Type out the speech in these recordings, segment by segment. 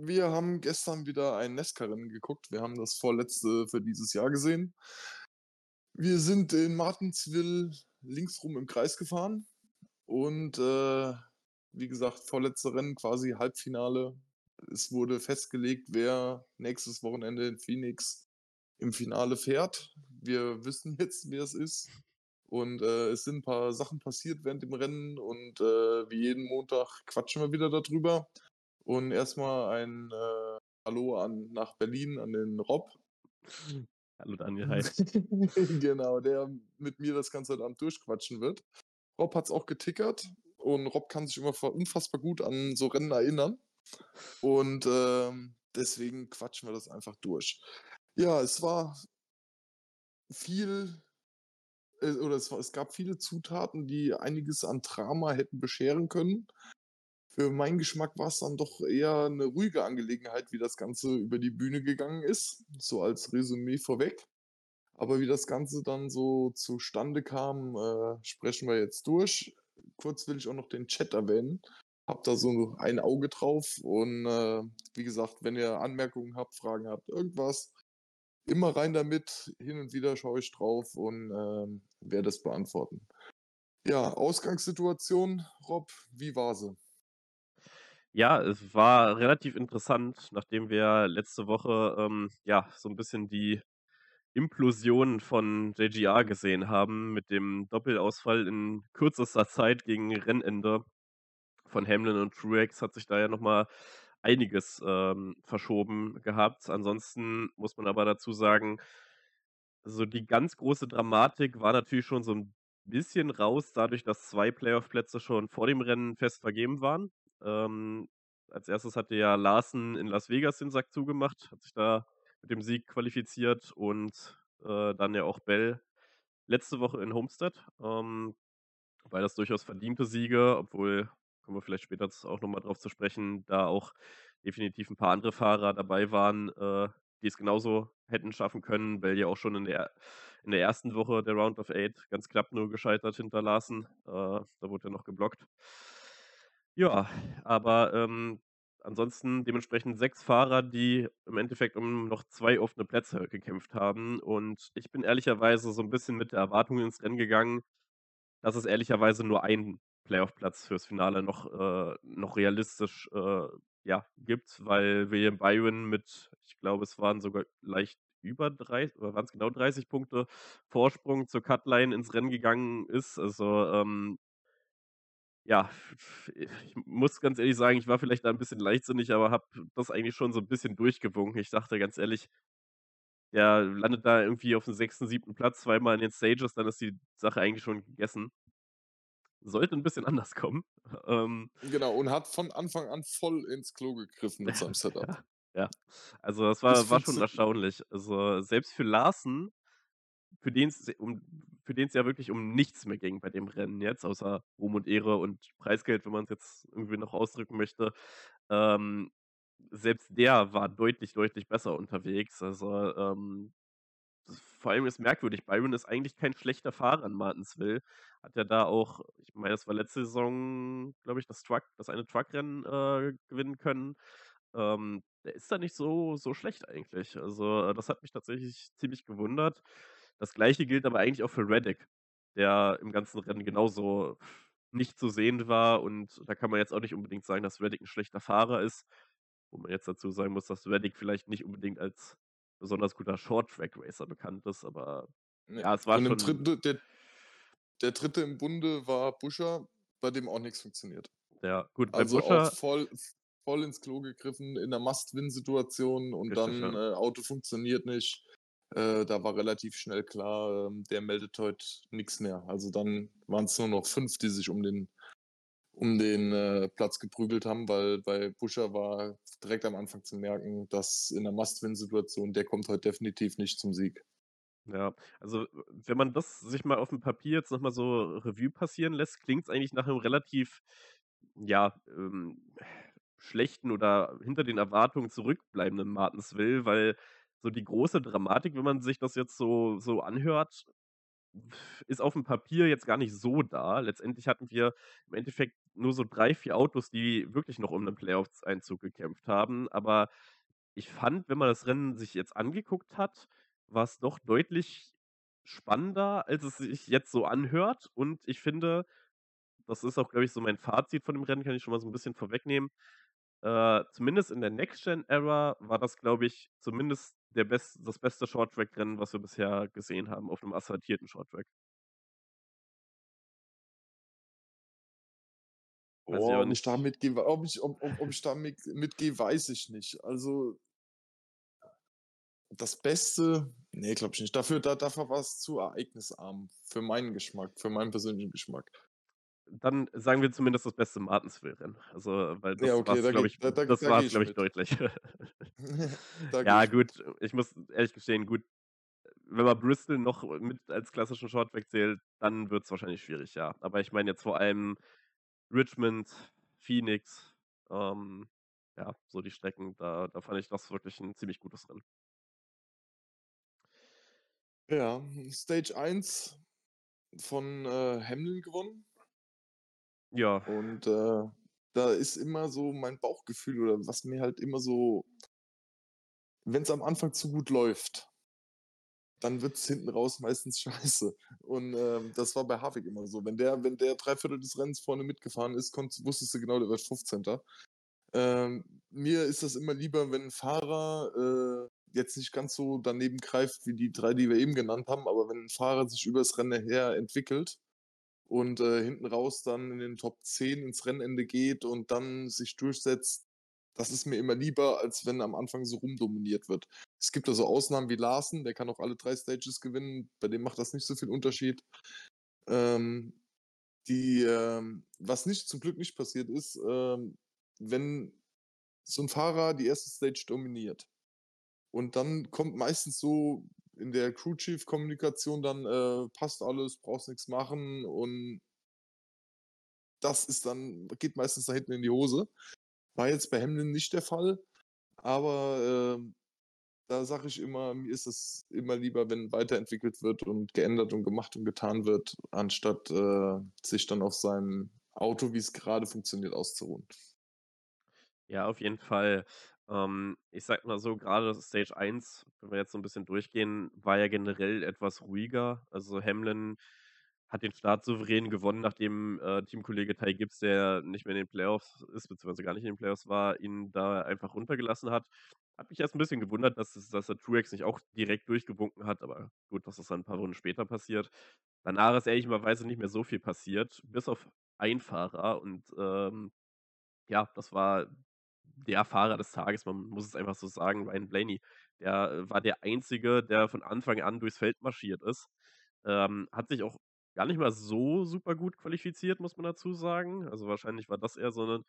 Wir haben gestern wieder ein Nesca-Rennen geguckt. Wir haben das vorletzte für dieses Jahr gesehen. Wir sind in Martinsville linksrum im Kreis gefahren und, äh, wie gesagt, vorletzte Rennen, quasi Halbfinale. Es wurde festgelegt, wer nächstes Wochenende in Phoenix im Finale fährt. Wir wissen jetzt, wer es ist. Und, äh, es sind 'n paar Sachen passiert während dem Rennen und, äh, wie jeden Montag quatschen wir wieder darüber. Und erstmal ein, äh, Hallo an nach Berlin an den Rob. Hallo Daniel, hi. Genau, der mit mir das Ganze Abend durchquatschen wird. Rob hat's auch getickert und Rob kann sich immer unfassbar gut an so Rennen erinnern. Und, ähm, deswegen quatschen wir das einfach durch. Ja, es war viel äh, oder es war es gab viele Zutaten, die einiges an Drama hätten bescheren können. Für meinen Geschmack war's dann doch eher 'ne ruhige Angelegenheit, wie das Ganze über die Bühne gegangen ist, so als Resümee vorweg. Aber wie das Ganze dann so zustande kam, äh, sprechen wir jetzt durch. Kurz will ich auch noch den Chat erwähnen. Habe da so ein Auge drauf und, äh, wie gesagt, wenn ihr Anmerkungen habt, Fragen habt, irgendwas, immer rein damit. Hin und wieder schaue ich drauf und, ähm, werde es beantworten. Ja, Ausgangssituation, Rob, wie war sie? Ja, es war relativ interessant, nachdem wir letzte Woche, ähm, ja, so 'n bisschen die Implosion von JGR gesehen haben mit dem Doppelausfall in kürzester Zeit gegen Rennende von Hamlin und Truex hat sich da ja noch mal einiges, ähm, verschoben gehabt. Ansonsten muss man aber dazu sagen so die ganz große Dramatik war natürlich schon so 'n bisschen raus, dadurch, dass 2 Playoff-Plätze schon vor dem Rennen fest vergeben waren. Ähm, als Erstes hatte ja Larson in Las Vegas den Sack zugemacht, hat sich da mit dem Sieg qualifiziert und, äh, dann ja auch Bell letzte Woche in Homestead. Ähm, beides durchaus verdiente Siege, obwohl kommen wir vielleicht später auch noch mal drauf zu sprechen, da auch definitiv 'n paar andere Fahrer dabei waren, äh, die es genauso hätten schaffen können. Bell ja auch schon in der in der 1. Woche der Round of Eight ganz knapp nur gescheitert hinter Larson. Äh, da wurde er noch geblockt. Ja, aber, ähm, ansonsten dementsprechend 6 Fahrer, die im Endeffekt um noch 2 offene Plätze gekämpft haben. Und ich bin ehrlicherweise so 'n bisschen mit der Erwartung ins Rennen gegangen, dass es ehrlicherweise nur einen Playoff-Platz fürs Finale noch äh, noch realistisch, äh, ja, gibt, weil William Byron mit ich glaube, es waren sogar leicht über drei oder waren's genau 30 Punkte Vorsprung zur Cutline ins Rennen gegangen ist. Also, ähm ja, ich muss ganz ehrlich sagen, ich war vielleicht da 'n bisschen leichtsinnig, aber habe das eigentlich schon so 'n bisschen durchgewunken. Ich dachte ganz ehrlich der landet da irgendwie auf'm 6., 7. Platz zweimal in den Stages, dann ist die Sache eigentlich schon gegessen. Sollte 'n bisschen anders kommen. Ähm Genau, und hat von Anfang an voll ins Klo gegriffen mit seinem Setup. Ja, ja. Also, das Es war war schon erstaunlich. Also, selbst für Larson, für den's um für den's ja wirklich um nichts mehr ging bei dem Rennen jetzt, außer Ruhm und Ehre und Preisgeld, wenn man's jetzt irgendwie noch ausdrücken möchte. Ähm, selbst der war deutlich, deutlich besser unterwegs. Also, ähm, vor allem ist merkwürdig, Byron ist eigentlich kein schlechter Fahrer in Martinsville. Hat ja da auch ich meine, das war letzte Saison, glaube ich, das Truck das eine Truckrennen, äh, gewinnen können. Ähm, der ist da nicht so so schlecht eigentlich. Also, das hat mich tatsächlich ziemlich gewundert. Das Gleiche gilt aber eigentlich auch für Reddick, der im ganzen Rennen genauso nicht zu sehen war. Und da kann man jetzt auch nicht unbedingt sagen, dass Reddick 'n schlechter Fahrer ist. Wo man jetzt dazu sagen muss, dass Reddick vielleicht nicht unbedingt als besonders guter Short-Track-Racer bekannt ist, aber Ne, ja, es war schon 3. der der 3. im Bunde war Buescher, bei dem auch nix funktioniert. Ja, gut, bei Also, auch Buescher voll voll ins Klo gegriffen in 'ner Must-Win-Situation und Richtig, dann, ja. äh, Auto funktioniert nicht. Äh, da war relativ schnell klar, ähm, der meldet heute nix mehr. Also, dann waren's nur noch 5, die sich um den um den, äh, Platz geprügelt haben, weil bei Buescher war direkt am Anfang zu merken, dass in 'ner Must-Win-Situation der kommt heute definitiv nicht zum Sieg. Ja, also, wenn man das sich mal auf'm Papier jetzt noch mal so Revue passieren lässt, klingt's eigentlich nach 'nem relativ, ja, ähm, schlechten oder hinter den Erwartungen zurückbleibenden Martinsville, weil so die große Dramatik, wenn man sich das jetzt so so anhört, ist aufm Papier jetzt gar nicht so da. Letztendlich hatten wir im Endeffekt nur so 3, 4 Autos, die wirklich noch um 'nen Playoffs-Einzug gekämpft haben. Aber ich fand, wenn man das Rennen sich jetzt angeguckt hat, war's doch deutlich spannender, als es sich jetzt so anhört. Und ich finde, das ist auch, glaube ich, so mein Fazit von dem Rennen, kann ich schon mal so 'n bisschen vorwegnehmen. Äh, zumindest in der Next-Gen-Era war das, glaube ich, zumindest der best das beste Short-Track-Rennen, was wir bisher gesehen haben auf 'nem asphaltierten Short-Track. Weiß Oh, ob ich da mitgehe ob ich ob ob ob ich da mit mitgehe, weiß ich nicht. Also das Beste? Ne, glaube ich nicht. Dafür da dafür war's zu ereignisarm für meinen Geschmack, für meinen persönlichen Geschmack. Dann sagen wir zumindest das beste Martinsville-Rennen. Also, weil Ja, das okay, war's, da glaube ich da da das da gehe war's, ich glaube ich, mit. deutlich. Da Ja, ich mit. gut, ich muss ehrlich gestehen, gut, wenn man Bristol noch mit als klassischen Short-Track zählt, dann wird's wahrscheinlich schwierig, ja. Aber ich meine jetzt vor allem Richmond, Phoenix, ähm, ja, so die Strecken, da da fand ich das wirklich 'n ziemlich gutes Rennen. Ja, Stage 1 von, äh, Hamlin gewonnen. Ja. Und, äh, da ist immer so mein Bauchgefühl oder was mir halt immer so wenn's am Anfang zu gut läuft dann wird's hinten raus meistens scheiße. Und, ähm, das war bei Harvick immer so. Wenn der wenn der 3/4 des Rennens vorne mitgefahren ist, konntest wusstest du genau, der wird 15. Ähm, mir ist das immer lieber, wenn 'n Fahrer, äh, jetzt nicht ganz so daneben greift wie die 3, die wir eben genannt haben, aber wenn 'n Fahrer sich übers Rennen her entwickelt und, äh, hinten raus dann in den Top 10 ins Rennende geht und dann sich durchsetzt, das ist mir immer lieber, als wenn am Anfang so rumdominiert wird. Es gibt da so Ausnahmen wie Larsen, der kann auch alle 3 Stages gewinnen, bei dem macht das nicht so viel Unterschied. Ähm, die, ähm was nicht zum Glück nicht passiert ist, ähm, wenn so 'n Fahrer die 1. Stage dominiert und dann kommt meistens so in der Crew-Chief-Kommunikation dann, äh: „Passt alles, brauchst nix machen“ und das ist dann geht meistens da hinten in die Hose. War jetzt bei Hamlin nicht der Fall, aber, ähm, da sage ich immer, mir ist es immer lieber, wenn weiterentwickelt wird und geändert und gemacht und getan wird, anstatt, äh, sich dann auf seinem Auto, wie's grade funktioniert, auszuruhen. Ja, auf jeden Fall. Ähm, ich sage mal so, grade Stage 1, wenn wir jetzt so 'n bisschen durchgehen, war ja generell etwas ruhiger. Also, Hamlin hat den Start souverän gewonnen, nachdem, äh, Teamkollege Ty Gibbs, der nicht mehr in den Playoffs ist, beziehungsweise gar nicht in den Playoffs war, ihn da einfach runtergelassen hat. Hat mich erst 'n bisschen gewundert, dass dass er Truex nicht auch direkt durchgewunken hat, aber gut, das ist dann 'n paar Runden später passiert. Danach ist ehrlicherweise nicht mehr so viel passiert, bis auf einen Fahrer und, ähm, ja, das war der Fahrer des Tages. Man muss es einfach so sagen, Ryan Blaney. Der, äh, war der Einzige, der von Anfang an durchs Feld marschiert ist. Ähm, hat sich auch gar nicht mal so super gut qualifiziert, muss man dazu sagen. Also, wahrscheinlich war das eher so 'nen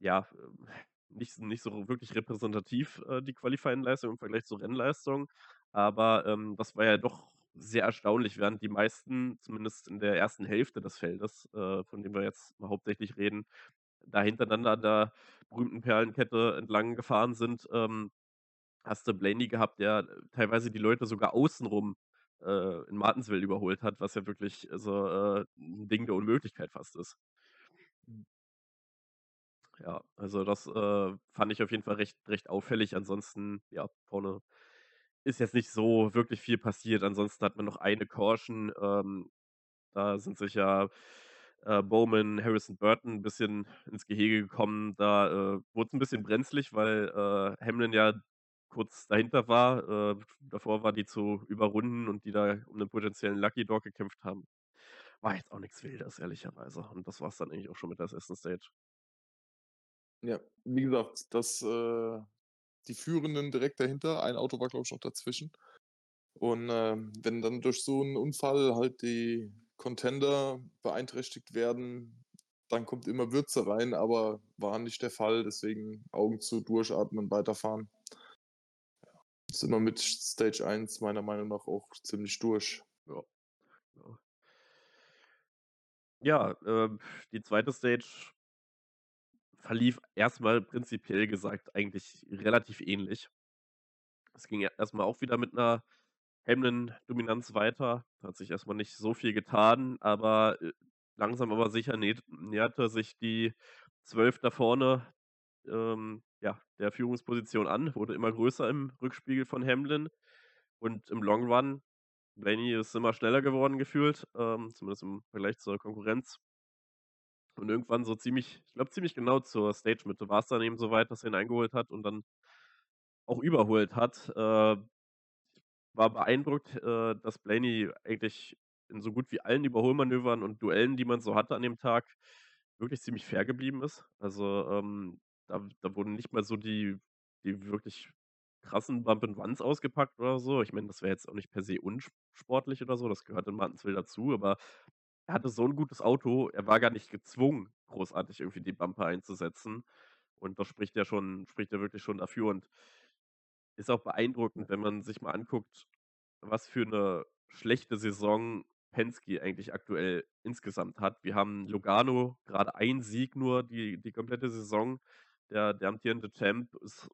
ja, ähm, nicht nicht so wirklich repräsentativ, äh, die Qualifying-Leistung im Vergleich zur Rennleistung. Aber, ähm, das war ja doch sehr erstaunlich, während die meisten, zumindest in der 1. Hälfte des Feldes, äh, von dem wir jetzt hauptsächlich reden, da hintereinander an der berühmten Perlenkette entlang gefahren sind, ähm, hast du Blaney gehabt, der teilweise die Leute sogar außen rum, äh, in Martinsville überholt hat, was ja wirklich so, äh, 'n Ding der Unmöglichkeit fast ist. Mhm. Ja, also das, äh, fand ich auf jeden Fall recht recht auffällig. Ansonsten, ja, vorne ist jetzt nicht so wirklich viel passiert. Ansonsten hat man noch eine Caution, ähm, da sind sich ja, äh, Bowman, Harrison Burton 'n bisschen ins Gehege gekommen. Da, äh, wurd's 'n bisschen brenzlig, weil, äh, Hamlin ja kurz dahinter war. Äh, davor war die zu überrunden und die da um 'nen potenziellen Lucky Dog gekämpft haben. War jetzt auch nix Wildes, ehrlicherweise. Und das war's dann eigentlich auch schon mit der 1. Stage. Ja, wie gesagt, das, äh die Führenden direkt dahinter, ein Auto war, glaube ich, noch dazwischen. Und, ähm, wenn dann durch so 'n Unfall halt die Contender beeinträchtigt werden, dann kommt immer Würze rein, aber war nicht der Fall, deswegen Augen zu, durchatmen, weiterfahren. Sind wir mit Stage 1 meiner Meinung nach auch ziemlich durch. Ja, ja. Ja, ähm, die 2. Stage verlief erst mal prinzipiell gesagt eigentlich relativ ähnlich. Es ging ja erst mal auch wieder mit 'ner Hamlin-Dominanz weiter. Da hat sich erst mal nicht so viel getan, aber, äh, langsam aber sicher näherte sich die 12 da vorne, ähm, ja, der Führungsposition an, wurde immer größer im Rückspiegel von Hamlin. Und im Long Run, Blaney ist immer schneller geworden gefühlt, ähm, zumindest im Vergleich zur Konkurrenz. Und irgendwann so ziemlich ich glaube, ziemlich genau zur Stage-Mitte war's dann eben so weit, dass er ihn eingeholt hat und dann auch überholt hat. Äh, war beeindruckt, äh, dass Blaney eigentlich in so gut wie allen Überholmanövern und Duellen, die man so hatte an dem Tag, wirklich ziemlich fair geblieben ist. Also, ähm, da da wurden nicht mal so die die wirklich krassen Bump and Runs ausgepackt oder so. Ich meine, das wäre jetzt auch nicht per se unsportlich oder so, das gehört in Martinsville dazu, aber er hatte so 'n gutes Auto, er war gar nicht gezwungen, großartig irgendwie die Bumper einzusetzen. Und das spricht ja schon spricht ja wirklich schon dafür und ist auch beeindruckend, wenn man sich mal anguckt, was für 'ne schlechte Saison Penske eigentlich aktuell insgesamt hat. Wir haben Logano, grade 1 Sieg nur die die komplette Saison. Der der amtierende Champ ist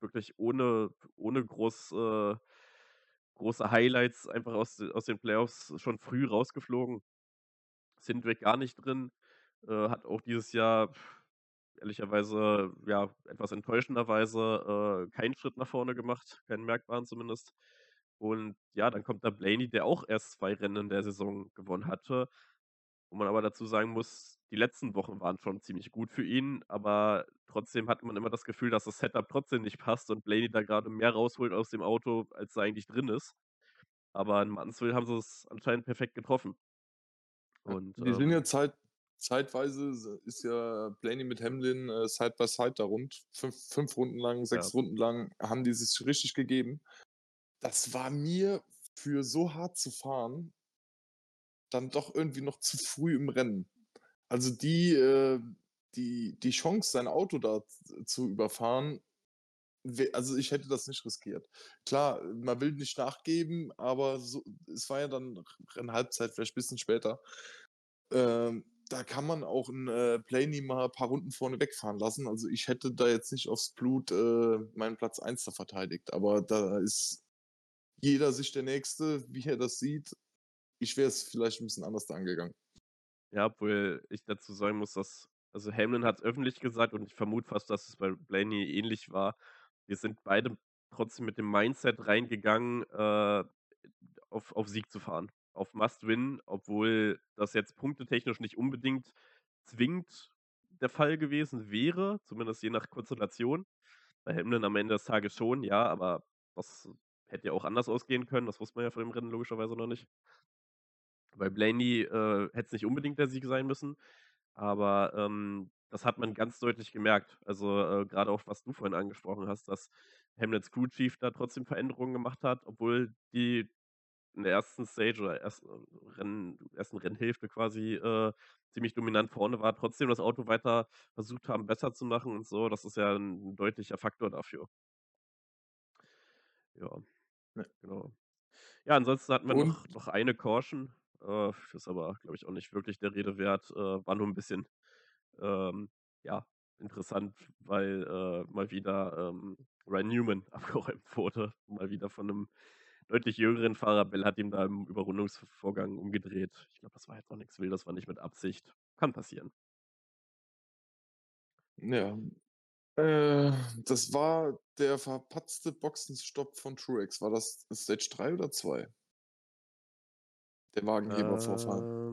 wirklich ohne ohne groß äh, große Highlights einfach aus aus den Playoffs schon früh rausgeflogen. Cindric gar nicht drin, äh, hat auch dieses Jahr ehrlicherweise, ja, etwas enttäuschenderweise, äh, keinen Schritt nach vorne gemacht, keinen merkbaren zumindest. Und ja, dann kommt da Blaney, der auch erst 2 Rennen in der Saison gewonnen hatte, wo man aber dazu sagen muss, die letzten Wochen waren schon ziemlich gut für ihn, aber trotzdem hat man immer das Gefühl, dass das Setup trotzdem nicht passt und Blaney da grade mehr rausholt aus dem Auto, als da eigentlich drin ist. Aber in Martinsville haben sie's anscheinend perfekt getroffen. Und, die sind ja ähm zeit zeitweise ist ja Blaney mit Hamlin, äh, Side by Side da rund. 5 5 Runden lang, Ja. 6 Runden lang haben die sich richtig gegeben. Das war mir für so hart zu fahren dann doch irgendwie noch zu früh im Rennen. Also, die äh, die die Chance, sein Auto da zu überfahren, also, ich hätte das nicht riskiert. Klar, man will nicht nachgeben, aber so es war ja dann R Rennhalbzeit, vielleicht bisschen später. Ähm, da kann man auch 'n, äh, Blaney mal paar Runden vorne wegfahren lassen. Also, ich hätte da jetzt nicht aufs Blut, äh, meinen Platz 1 da verteidigt, aber da ist jeder sich der Nächste, wie er das sieht. Ich wäre es vielleicht 'n bisschen anders da angegangen. Ja, obwohl ich dazu sagen muss, dass also, Hamlin hat's öffentlich gesagt und ich vermute fast, dass es bei Blaney ähnlich war. Wir sind beide trotzdem mit dem Mindset reingegangen, äh, auf auf Sieg zu fahren, auf Must Win, obwohl das jetzt punktetechnisch nicht unbedingt zwingend der Fall gewesen wäre, zumindest je nach Konstellation. Bei Hamlin am Ende des Tages schon, ja, aber das hätte ja auch anders ausgehen können. Das wusste man ja vor dem Rennen logischerweise noch nicht. Bei Blaney, äh, hätte es nicht unbedingt der Sieg sein müssen, aber, ähm, das hat man ganz deutlich gemerkt. Also, äh, grade auch, was du vorhin angesprochen hast, dass Hamlins Crew Chief da trotzdem Veränderungen gemacht hat, obwohl die in der 1. Stage oder ersten Rennen ersten Rennhälfte quasi, äh, ziemlich dominant vorne war, trotzdem das Auto weiter versucht haben, besser zu machen und so. Das ist ja 'n deutlicher Faktor dafür. Ja, Ne. genau. Ja, ansonsten hatten wir Und noch noch eine Caution, äh, ist aber, glaube ich, auch nicht wirklich der Rede wert. Äh, war nur 'n bisschen, ähm, ja, interessant, weil, äh, mal wieder, ähm, Ryan Newman abgeräumt wurde, mal wieder von 'nem deutlich jüngeren Fahrer. Bell hat ihm da im Überrundungsv Vorgang umgedreht. Ich glaube, das war jetzt auch nix Wildes, war nicht mit Absicht. Kann passieren. Ja. Äh, das war der verpatzte Boxenstopp von Truex. War das Stage 3 oder 2? Der Wagenhebervorfall. Ähm.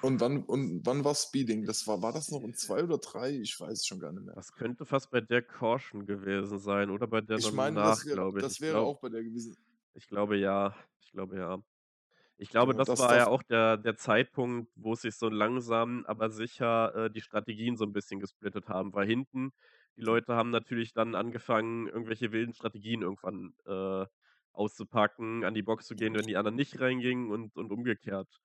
Und wann und wann war Speeding? Das war war das noch in 2 oder 3? Ich weiß es schon gar nicht mehr. Das könnte fast bei der Caution gewesen sein oder bei der Ich meine, das danach, wäre glaube ich. das wäre glaube auch bei der gewesen. ich glaube ja. Ich glaube ja. Ich glaube, Genau, das das war ja das auch der der Zeitpunkt, wo sich so langsam, aber sicher, äh, die Strategien so 'n bisschen gesplittet haben, weil hinten die Leute haben natürlich dann angefangen, irgendwelche wilden Strategien irgendwann, äh, auszupacken, an die Box zu gehen, wenn die anderen nicht reingingen und und umgekehrt.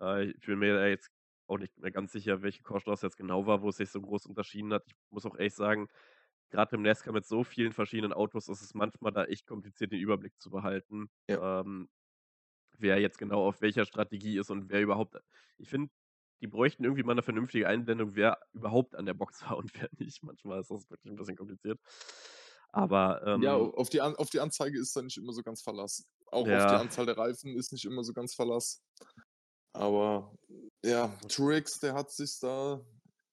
Äh, ich bin mir jetzt auch nicht mehr ganz sicher, welche Caution das jetzt genau war, wo es sich so groß unterschieden hat. Ich muss auch ehrlich sagen, grad im NASCAR mit so vielen verschiedenen Autos ist es manchmal da echt kompliziert, den Überblick zu behalten, Ja. ähm, wer jetzt genau auf welcher Strategie ist und wer überhaupt ich finde, die bräuchten irgendwie mal 'ne vernünftige Einblendung, wer überhaupt an der Box war und wer nicht. Manchmal ist das wirklich 'n bisschen kompliziert. Aber, Ja, ähm auf die An auf die Anzeige ist da nicht immer so ganz Verlass. Auch auf die Ja. Anzahl der Reifen ist nicht immer so ganz Verlass. Aber ja, Truex, der hat sich da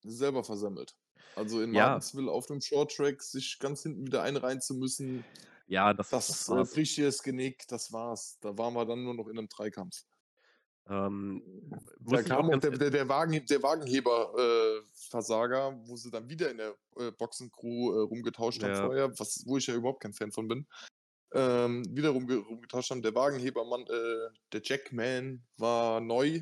selber versemmelt. Also in Ja. Martinsville auf dem Short Track sich ganz hinten wieder einreihen zu müssen, Ja, das das das, äh, war's. das Genick, das war's. Da waren wir dann nur noch in 'nem Dreikampf. Ähm, Da kam auch der e der der Wagen der Wagenheber, äh, wo sie dann wieder in der, äh, Boxencrew, äh, rumgetauscht haben Ja. vorher, was wo ich ja überhaupt kein Fan von bin. Ähm, wieder rumge rumgetauscht haben. Der Wagenhebermann, äh, der Jackman war neu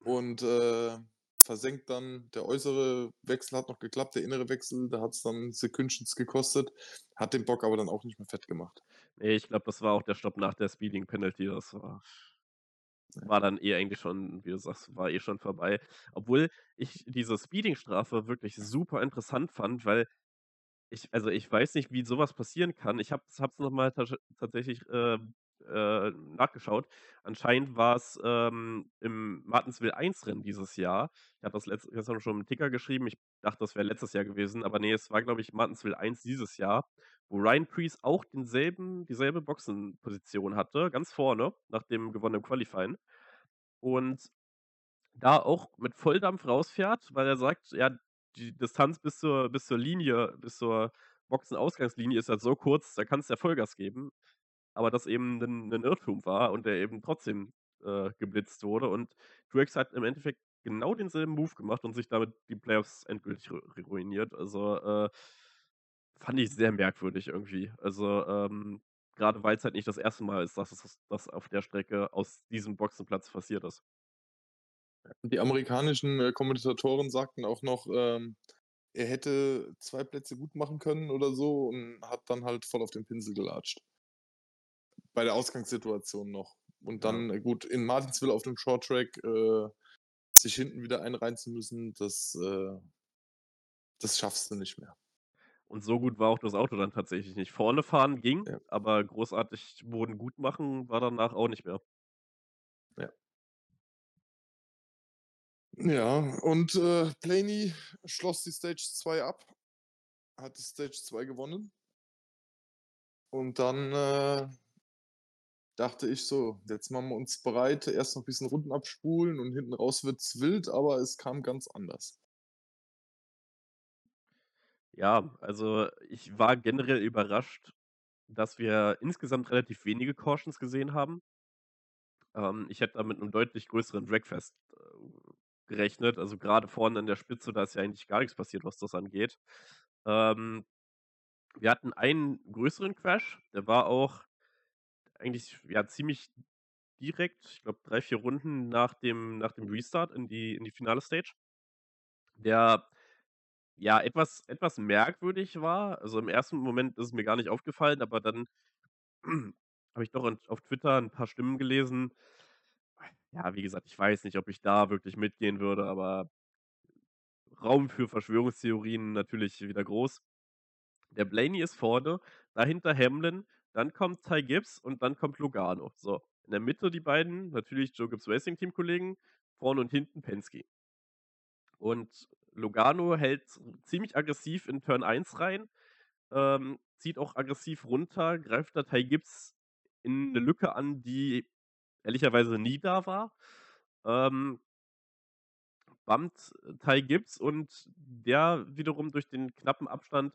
und, äh, versenkt dann. Der äußere Wechsel hat noch geklappt, der innere Wechsel, da hat's dann Sekündchens gekostet, hat den Bock aber dann auch nicht mehr fett gemacht. Ne, ich glaube, das war auch der Stopp nach der Speeding Penalty. Das war war dann eh eigentlich schon wie du sagst, war eh schon vorbei. Obwohl ich diese Speeding-Strafe wirklich super interessant fand, weil ich also, ich weiß nicht, wie so was passieren kann. Ich habe es habe es noch mal tasche tatsächlich, ähm, äh, nachgeschaut. Anscheinend war's, ähm, im Martinsville-1-Rennen dieses Jahr. Ich hatte das letzt gestern schon im Ticker geschrieben. Ich dachte, das wäre letztes Jahr gewesen, aber ne, es war, glaube ich, Martinsville 1 dieses Jahr, wo Ryan Preece auch denselben dieselbe Boxenposition hatte, ganz vorne nach dem gewonnenen Qualifying. Und da auch mit Volldampf rausfährt, weil er sagt, ja, die Distanz bis zur bis zur Linie bis zur Boxenausgangslinie ist halt so kurz, da kannst du ja Vollgas geben. Aber das eben 'nen 'nen Irrtum war und er eben trotzdem, äh, geblitzt wurde. Und Truex hat im Endeffekt genau denselben Move gemacht und sich damit die Playoffs endgültig ru ruiniert. Also, äh, fand ich sehr merkwürdig irgendwie. Also, ähm, grade weil's halt nicht das 1. Mal ist, dass es das auf der Strecke aus diesem Boxenplatz passiert ist. Die amerikanischen, äh, Kommentatoren sagten auch noch, ähm, er hätte 2 Plätze gut machen können oder so und hat dann halt voll auf den Pinsel gelatscht. Bei der Ausgangssituation noch. Und Ja. dann, äh, gut, in Martinsville auf dem Short Track, äh, sich hinten wieder einreihen zu müssen, das, äh das schaffst du nicht mehr. Und so gut war auch das Auto dann tatsächlich nicht. Vorne fahren ging, Ja. aber großartig Boden gut machen war danach auch nicht mehr. Ja. Ja, und, äh, Blaney schloss die Stage 2 ab, hat die Stage 2 gewonnen. Und dann, äh dachte ich so: „Jetzt machen wir uns bereit, erst noch bisschen Runden abspulen und hinten raus wird's wild“, aber es kam ganz anders. Ja, also, ich war generell überrascht, dass wir insgesamt relativ wenige Cautions gesehen haben. Ähm, ich hätte da mit 'nem deutlich größeren Wreckfest, äh, gerechnet. Also, grade vorne an der Spitze, da ist ja eigentlich gar nix passiert, was das angeht. Ähm, wir hatten einen größeren Crash, der war auch eigentlich, ja, ziemlich direkt, ich glaube 3, 4 Runden nach dem nach dem Restart in die in die Finale Stage. Der, ja, etwas etwas merkwürdig war. Also, im 1. Moment ist es mir gar nicht aufgefallen, aber dann habe ich doch auf Twitter 'n paar Stimmen gelesen. Ja, wie gesagt, ich weiß nicht, ob ich da wirklich mitgehen würde, aber Raum für Verschwörungstheorien natürlich wieder groß. Der Blaney ist vorne, dahinter Hamlin, dann kommt Ty Gibbs und dann kommt Logano. So, in der Mitte die beiden, natürlich Joe Gibbs Racing-Teamkollegen, vorne und hinten Penske. Und Logano hält ziemlich aggressiv in Turn 1 rein, ähm, zieht auch aggressiv runter, greift da Ty Gibbs in 'ne Lücke an, die ehrlicherweise nie da war. Ähm bumpt Ty Gibbs und der wiederum durch den knappen Abstand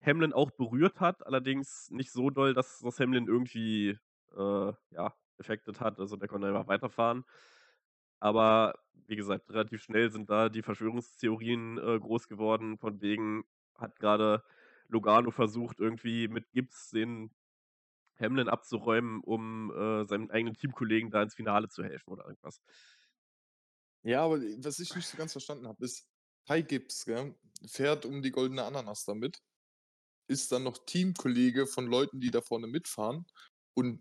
Hamlin auch berührt hat, allerdings nicht so doll, dass das Hamlin irgendwie, äh, ja, affected hat. Also, der konnte einfach weiterfahren. Aber wie gesagt, relativ schnell sind da die Verschwörungstheorien, äh, groß geworden, von wegen hat grade Logano versucht, irgendwie mit Gibbs den Hamlin abzuräumen, um, äh, seinem eigenen Teamkollegen da ins Finale zu helfen oder irgendwas. Ja, aber, äh, was ich nicht so ganz verstanden habe, ist, Ty Gibbs, gell, fährt um die goldene Ananas damit, ist dann noch Teamkollege von Leuten, die da vorne mitfahren und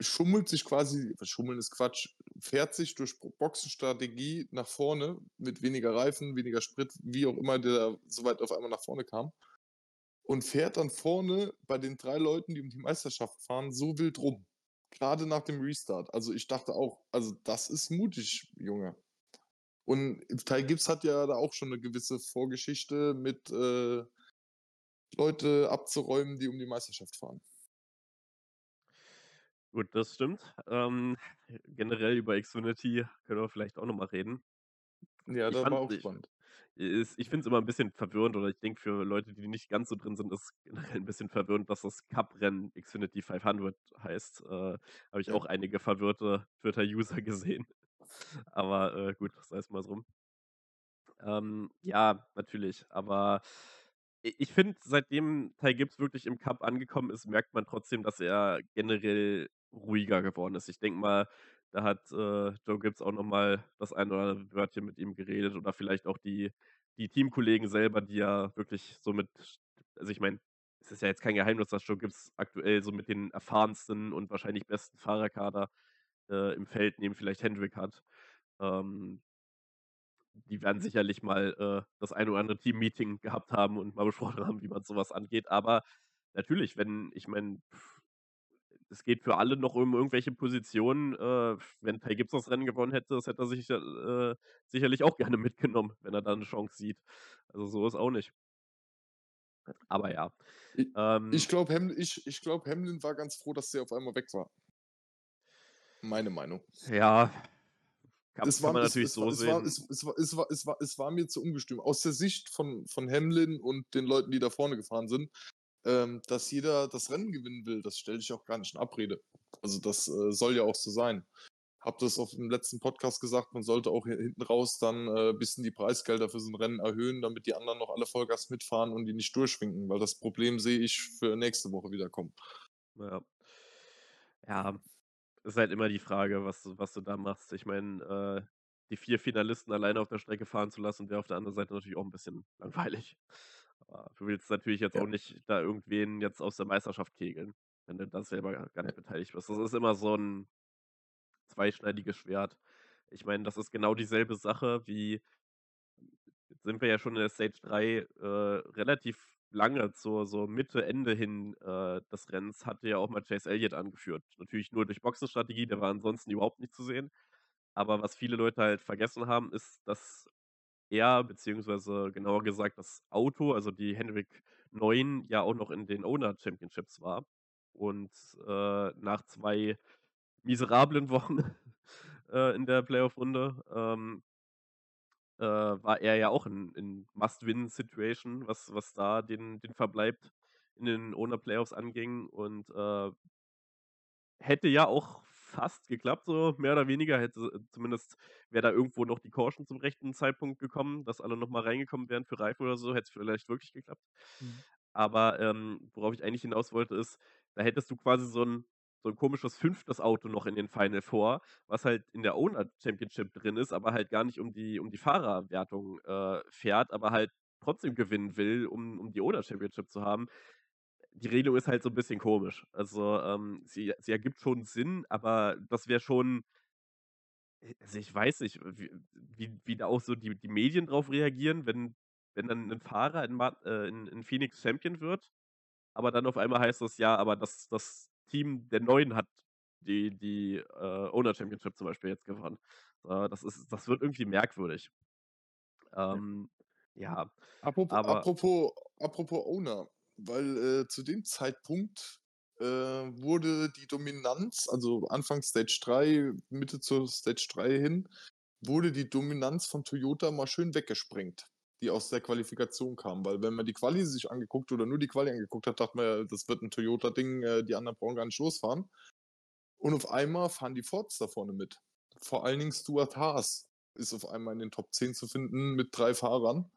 schummelt sich quasi schummeln ist Quatsch, fährt sich durch Bo Boxenstrategie nach vorne mit weniger Reifen, weniger Sprit, wie auch immer der so weit auf einmal nach vorne kam und fährt dann vorne bei den 3 Leuten, die um die Meisterschaft fahren, so wild rum, grade nach dem Restart. Also, ich dachte auch: „Also, das ist mutig, Junge.“ Und Ty Gibbs hat ja da auch schon 'ne gewisse Vorgeschichte mit, äh, Leute abzuräumen, die um die Meisterschaft fahren. Gut, das stimmt. Ähm, generell über Xfinity können wir vielleicht auch noch mal reden. Ja, Ich da war auch spannend. Ist ich finde es immer 'n bisschen verwirrend oder ich denke für Leute, die nicht ganz so drin sind, ist generell 'n bisschen verwirrend, dass das Cup-Rennen Xfinity 500 heißt. Äh, habe ich auch einige verwirrte Twitter-User gesehen. Aber, äh, gut, sei es mal drum. Ähm, ja, natürlich, aber ich finde, seitdem Ty Gibbs wirklich im Cup angekommen ist, merkt man trotzdem, dass er generell ruhiger geworden ist. Ich denke mal, da hat, äh, Joe Gibbs auch noch mal das ein oder andere Wörtchen mit ihm geredet oder vielleicht auch die die Teamkollegen selber, die ja wirklich so mit also, ich meine, es ist ja jetzt kein Geheimnis, dass Joe Gibbs aktuell so mit den erfahrensten und wahrscheinlich besten Fahrerkader, äh, im Feld neben vielleicht Hendrick hat. Ähm die werden sicherlich mal, äh, das ein oder andere Teammeeting gehabt haben und mal besprochen haben, wie man so was angeht. Aber natürlich, wenn ich meine, es geht für alle noch um irgendwelche Positionen. Äh, wenn Ty Gibbs das Rennen gewonnen hätte, das hätte er sich, äh, sicherlich auch gerne mitgenommen, wenn er da 'ne Chance sieht. Also, so ist auch nicht. Aber ja, I ähm ich glaube, Ham ich ich glaube, Hamlin war ganz froh, dass der auf einmal weg war. Meine Meinung. Ja, kann Es kann war man es natürlich es war so es war sehen. es es war es war es war es war mir zu ungestüm. Aus der Sicht von von Hamlin und den Leuten, die da vorne gefahren sind, ähm, dass jeder das Rennen gewinnen will, das stelle ich auch gar nicht in Abrede. Also, das, äh, soll ja auch so sein. Habe das auch im letzten Podcast gesagt, man sollte auch hi hinten raus dann, äh, bisschen die Preisgelder für so 'n Rennen erhöhen, damit die anderen noch alle Vollgas mitfahren und die nicht durchwinken, weil das Problem sehe ich für nächste Woche wieder kommen. Ja. Ja, ist halt immer die Frage, was du was du da machst. Ich meine, äh, die 4 Finalisten alleine auf der Strecke fahren zu lassen, wäre auf der anderen Seite natürlich auch 'n bisschen langweilig. Du willst natürlich jetzt auch Ja. nicht da irgendwen jetzt aus der Meisterschaft kegeln, wenn du da selber gar nicht beteiligt bist. Das ist immer so 'n zweischneidiges Schwert. Ich meine, das ist genau dieselbe Sache wie jetzt sind wir ja schon in der Stage 3, äh, relativ lange zur so Mitte, Ende hin, äh, des Rennens hatte ja auch mal Chase Elliott angeführt. Natürlich nur durch Boxenstrategie, der war ansonsten überhaupt nicht zu sehen. Aber was viele Leute halt vergessen haben, ist, dass er beziehungsweise genauer gesagt das Auto, also die Hendrick 9 ja auch noch in den Owner Championships war. Und, äh, nach 2 miserablen Wochen, äh, in der Playoff-Runde, ähm äh, war er ja auch in in Must-Win-Situation, was was da den den Verbleib in den Owner Playoffs anging und, äh hätte ja auch fast geklappt, so mehr oder weniger. Hätte zumindest wäre da irgendwo noch die Caution zum rechten Zeitpunkt gekommen, dass alle noch mal reingekommen wären für Reifen oder so, hätte es vielleicht wirklich geklappt. Mhm. Aber, ähm, worauf ich eigentlich hinaus wollte, ist, da hättest du quasi so 'n so 'n komisches 5. Auto noch in den Final Four, was halt in der Owner Championship drin ist, aber halt gar nicht um die um die Fahrerwertung, äh, fährt, aber halt trotzdem gewinnen will, um um die Owner Championship zu haben. Die Regelung ist halt so 'n bisschen komisch. Also, ähm, sie sie ergibt schon Sinn, aber das wäre schon äh, also, ich weiß nicht, wie wie wie da auch so die die Medien drauf reagieren, wenn wenn dann 'nen Fahrer in äh, in in Phoenix Champion wird, aber dann auf einmal heißt es: „Ja, aber das das Team der 9 hat die die, äh, Owner Championship zum Beispiel jetzt gewonnen.“ Äh, das ist das wird irgendwie merkwürdig. Ja. Ähm, ja, Apropos aber apropos apropos Owner, weil, äh, zu dem Zeitpunkt, äh, wurde die Dominanz, also, Anfang Stage 3, Mitte zur Stage 3 hin, wurde die Dominanz von Toyota mal schön weggesprengt, die aus der Qualifikation kam. Weil wenn man die Quali sich angeguckt oder nur die Quali angeguckt hat, dachte man das wird 'n Toyota-Ding, äh, die anderen brauchen gar nicht losfahren. Und auf einmal fahren die Fords da vorne mit. Vor allen Dingen Stewart-Haas ist auf einmal in den Top 10 zu finden mit 3 Fahrern.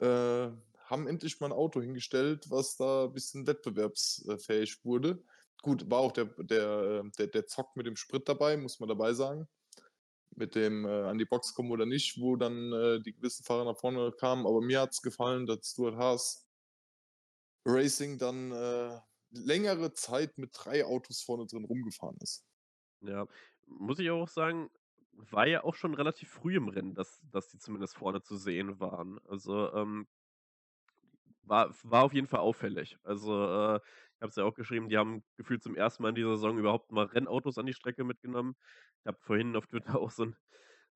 Äh, haben endlich mal 'n Auto hingestellt, was da bisschen wettbewerbs äh, fähig wurde. Gut, war auch der der, äh der der Zock mit dem Sprit dabei, muss man dabei sagen. Mit dem, äh, an die Box kommen oder nicht, wo dann, äh, die gewissen Fahrer nach vorne kamen. Aber mir hat's gefallen, dass Stewart-Haas Racing dann, äh, längere Zeit mit 3 Autos vorne drin rumgefahren ist. Ja, muss ich auch sagen, war ja auch schon relativ früh im Rennen, dass dass die zumindest vorne zu sehen waren. Also, ähm war war auf jeden Fall auffällig. Also, äh, ich habe es ja auch geschrieben, die haben gefühlt zum 1. Mal in dieser Saison überhaupt mal Rennautos an die Strecke mitgenommen. Ich habe vorhin auf Twitter auch so 'n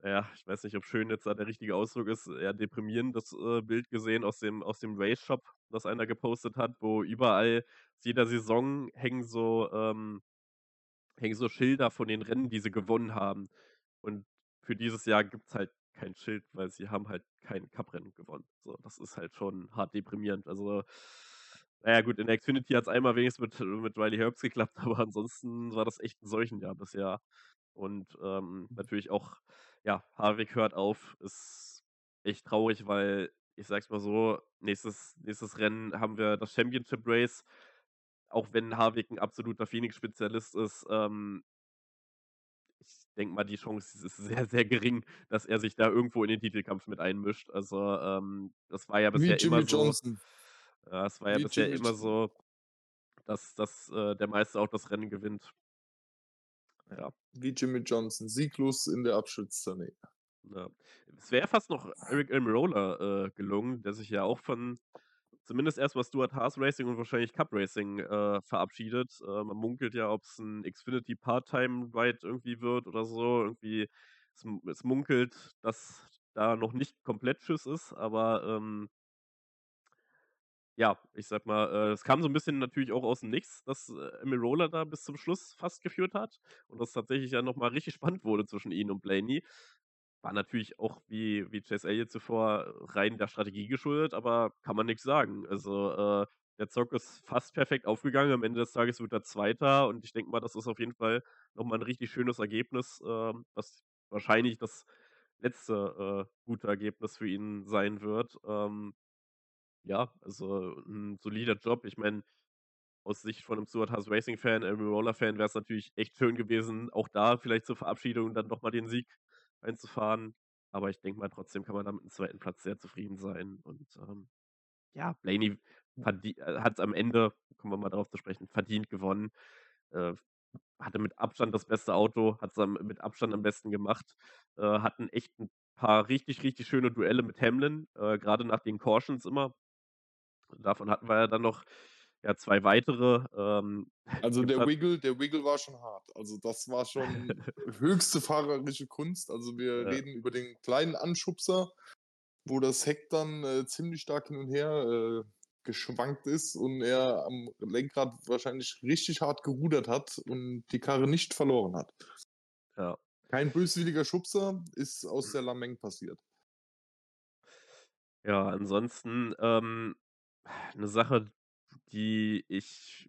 na ja, ich weiß nicht, ob schön jetzt da der richtige Ausdruck ist, eher deprimierendes, äh, Bild gesehen aus dem aus dem Race Shop, was einer gepostet hat, wo überall jeder Saison hängen so, ähm hängen so Schilder von den Rennen, die sie gewonnen haben. Und für dieses Jahr gibt's halt kein Schild, weil sie haben halt kein Cuprennen gewonnen. So, das ist halt schon hart deprimierend. Also, na ja gut, in der Xfinity hat's einmal wenigstens mit mit Riley Herbst geklappt, aber ansonsten war das echt 'n Seuchenjahr bisher. Und, ähm, natürlich auch, ja, Harvick hört auf, ist echt traurig, weil ich sage es mal so, nächstes nächstes Rennen haben wir das Championship Race. Auch wenn Harvick 'n absoluter Phoenix-Spezialist ist, ähm denke mal, die Chance ist sehr, sehr gering, dass er sich da irgendwo in den Titelkampf mit einmischt. Also, ähm, das war ja Wie bisher immer Jimmy so Johnson. ja, es war ja Wie bisher Jimmy immer so, dass dass, äh, der Meister auch das Rennen gewinnt. Ja. Wie Jimmy Johnson, sieglos in der Abschiedstournee. Ja. Es wäre fast noch Aric Almirola, äh, gelungen, der sich ja auch von zumindest erst mal Stewart-Haas Racing und wahrscheinlich Cup Racing, äh, verabschiedet. Äh, man munkelt ja, ob's 'n Xfinity Part-Time-Ride irgendwie wird oder so. Irgendwie es es munkelt, dass da noch nicht komplett Tschüss ist, aber, ähm ja, ich sage mal, äh, es kam so 'n bisschen natürlich auch aus dem Nichts, dass, äh, Almirola da bis zum Schluss fast geführt hat und das tatsächlich ja noch mal richtig spannend wurde zwischen ihm und Blaney. War natürlich auch wie wie Chase Elliott zuvor rein der Strategie geschuldet, aber kann man nix sagen. Also, äh, der Zock ist fast perfekt aufgegangen. Am Ende des Tages wird er Zweiter und ich denke mal, das ist auf jeden Fall noch mal 'n richtig schönes Ergebnis, ähm, was wahrscheinlich das letzte, äh, gute Ergebnis für ihn sein wird. Ähm, ja, also 'n solider Job. Ich meine, aus Sicht von 'nem Stewart-Haas Racing-Fan, Almirola-Fan wär's natürlich echt schön gewesen, auch da vielleicht zur Verabschiedung dann noch mal den Sieg einzufahren. Aber ich denke mal, trotzdem kann man da mit 'm 2. Platz sehr zufrieden sein und, ähm, ja, Blaney äh, hat's am Ende, kommen wir mal drauf zu sprechen, verdient gewonnen. Äh, hatte mit Abstand das beste Auto, hat's am mit Abstand am besten gemacht. Äh, hatten echt 'n paar richtig, richtig schöne Duelle mit Hamlin, äh, grade nach den Cautions immer. Davon hatten wir ja dann noch, ja, 2 weitere, ähm, Also, der Wiggle der Wiggle war schon hart. Also, das war schon höchste fahrerische Kunst. Also, wir Ja. reden über den kleinen Anschubser, wo das Heck dann, äh, ziemlich stark hin und her, äh, geschwankt ist und er am Lenkrad wahrscheinlich richtig hart gerudert hat und die Karre nicht verloren hat. Ja. Kein böswilliger Schubser, ist aus der Lameng passiert. Ja, ansonsten, ähm, 'ne Sache, die ich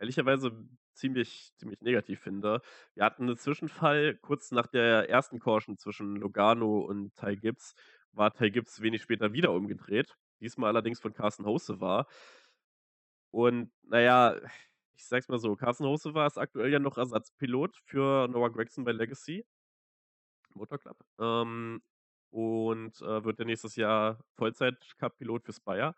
ehrlicherweise ziemlich ziemlich negativ finde. Wir hatten 'nen Zwischenfall kurz nach der 1. Caution zwischen Logano und Ty Gibbs war Ty Gibbs wenig später wieder umgedreht, diesmal allerdings von Carsten Hocevar. Und na ja, ich sage es mal so, Carsten Hocevar ist aktuell ja noch Ersatzpilot für Noah Gragson bei Legacy Motor Club, ähm, und, äh, wird ja nächstes Jahr Vollzeit-Cup-Pilot für Spire.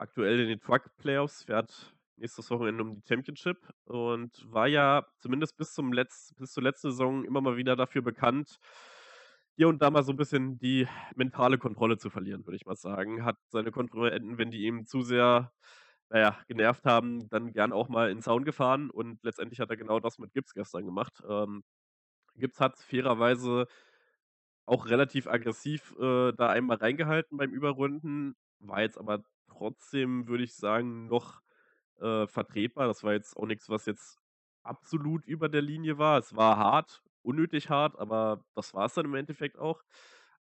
Aktuell in den Truck-Playoffs, fährt nächstes Wochenende um die Championship und war ja zumindest bis zum letz bis zur letzten Saison immer mal wieder dafür bekannt, hier und da mal so 'n bisschen die mentale Kontrolle zu verlieren, würde ich mal sagen. Hat seine Kontrahenten, wenn die ihn zu sehr, na ja, genervt haben, dann gern auch mal in 'n Zaun gefahren und letztendlich hat er genau das mit Gibbs gestern gemacht. Ähm, Gibbs hat fairerweise auch relativ aggressiv, äh, da einmal reingehalten beim Überrunden, war jetzt aber trotzdem, würde ich sagen, noch, äh, vertretbar. Das war jetzt auch nix, was jetzt absolut über der Linie war. Es war hart, unnötig hart, aber das war's dann im Endeffekt auch.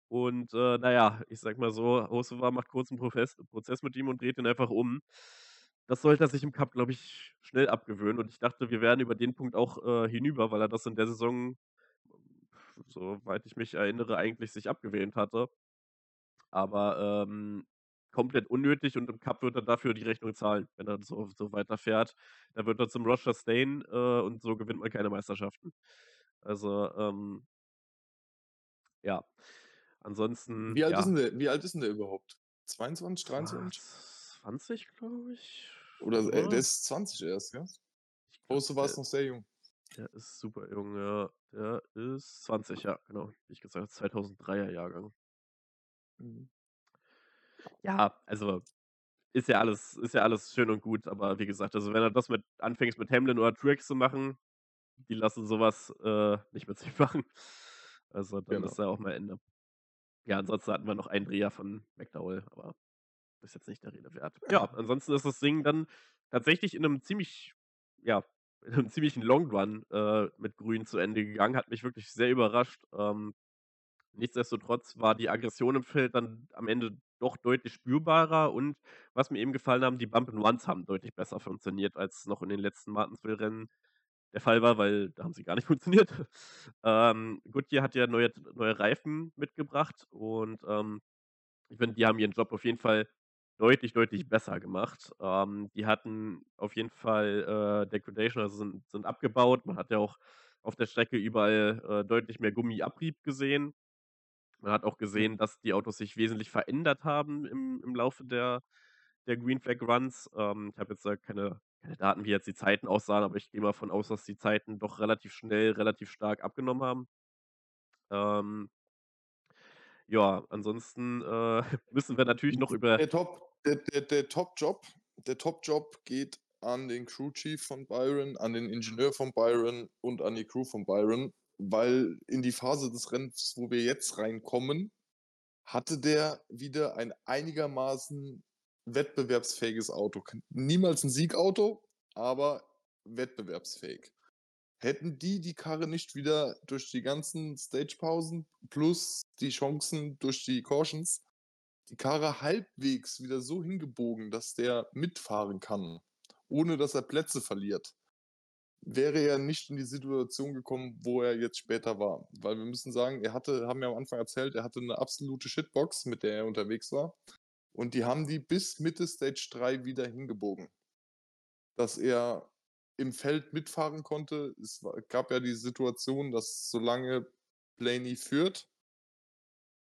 Und, äh, na ja, ich sage mal so, Hocevar macht kurz 'n Profess Prozess mit ihm und dreht ihn einfach um. Das sollte er sich im Cup, glaube ich, schnell abgewöhnen und ich dachte, wir wären über den Punkt auch, äh, hinüber, weil er das in der Saison, soweit ich mich erinnere, eigentlich sich abgewähnt hatte. Aber, ähm, komplett unnötig und im Cup wird er dafür die Rechnung zahlen, wenn er so so weiterfährt. Da wird er zum Ross Chastain, äh, und so gewinnt man keine Meisterschaften. Also, ähm ja. Ansonsten, Wie alt ist ja 'n der wie alt ist 'n der überhaupt? 22, Ah, 23? 20, glaube ich, Oder äh, der oder? ist 20 erst, gell? Ich glaube, Hocevar der ist noch sehr jung. der ist super jung, ja. Der ist 20, ja, genau, wie ich gesagt, 2003er Jahrgang. Mhm. Ja, also, ist ja alles ist ja alles schön und gut, aber wie gesagt, also, wenn er das mit anfängst mit Hamlin oder Truex zu machen, die lassen so was, äh, nicht mit sich machen. Also, dann Genau. ist da auch mal Ende. Ja, ansonsten hatten wir noch einen Dreher von McDowell, aber ist jetzt nicht der Rede wert. Ja, ansonsten ist das Ding dann tatsächlich in 'nem ziemlich, ja in 'nem ziemlichen Long Run, äh, mit Grün zu Ende gegangen, hat mich wirklich sehr überrascht. Ähm, nichtsdestotrotz war die Aggression im Feld dann am Ende doch deutlich spürbarer und was mir eben gefallen haben, die Bump and Runs haben deutlich besser funktioniert, als noch in den letzten Martinsville-Rennen der Fall war, weil da haben sie gar nicht funktioniert. Ähm, Goodyear hat ja neue neue Reifen mitgebracht und, ähm, ich finde, die haben ihren Job auf jeden Fall deutlich, deutlich besser gemacht. Ähm, die hatten auf jeden Fall, äh, Degradation, also sind sind abgebaut. Man hat ja auch auf der Strecke überall, äh, deutlich mehr Gummiabrieb gesehen. Man hat auch gesehen, dass die Autos sich wesentlich verändert haben im im Laufe der der Green Flag Runs. Ähm, ich habe jetzt da keine keine Daten, wie jetzt die Zeiten aussahen, aber ich gehe mal von aus, dass die Zeiten doch relativ schnell, relativ stark abgenommen haben. Ähm ja, ansonsten, äh, müssen wir natürlich noch über Der Top der der der Top-Job der Top-Job geht an den Crew Chief von Byron, an den Ingenieur von Byron und an die Crew von Byron, weil in die Phase des Rennens, wo wir jetzt reinkommen, hatte der wieder ein einigermaßen wettbewerbsfähiges Auto. Niemals 'n Siegauto, aber wettbewerbsfähig. Hätten die die Karre nicht wieder durch die ganzen Stagepausen plus die Chancen durch die Cautions die Karre halbwegs wieder so hingebogen, dass der mitfahren kann, ohne dass er Plätze verliert, wäre er nicht in die Situation gekommen, wo er jetzt später war. Weil wir müssen sagen, er hatte haben wir am Anfang erzählt, er hatte 'ne absolute Shitbox, mit der er unterwegs war. Und die haben die bis Mitte Stage 3 wieder hingebogen. Dass er im Feld mitfahren konnte. Es gab ja die Situation, dass solange Blaney führt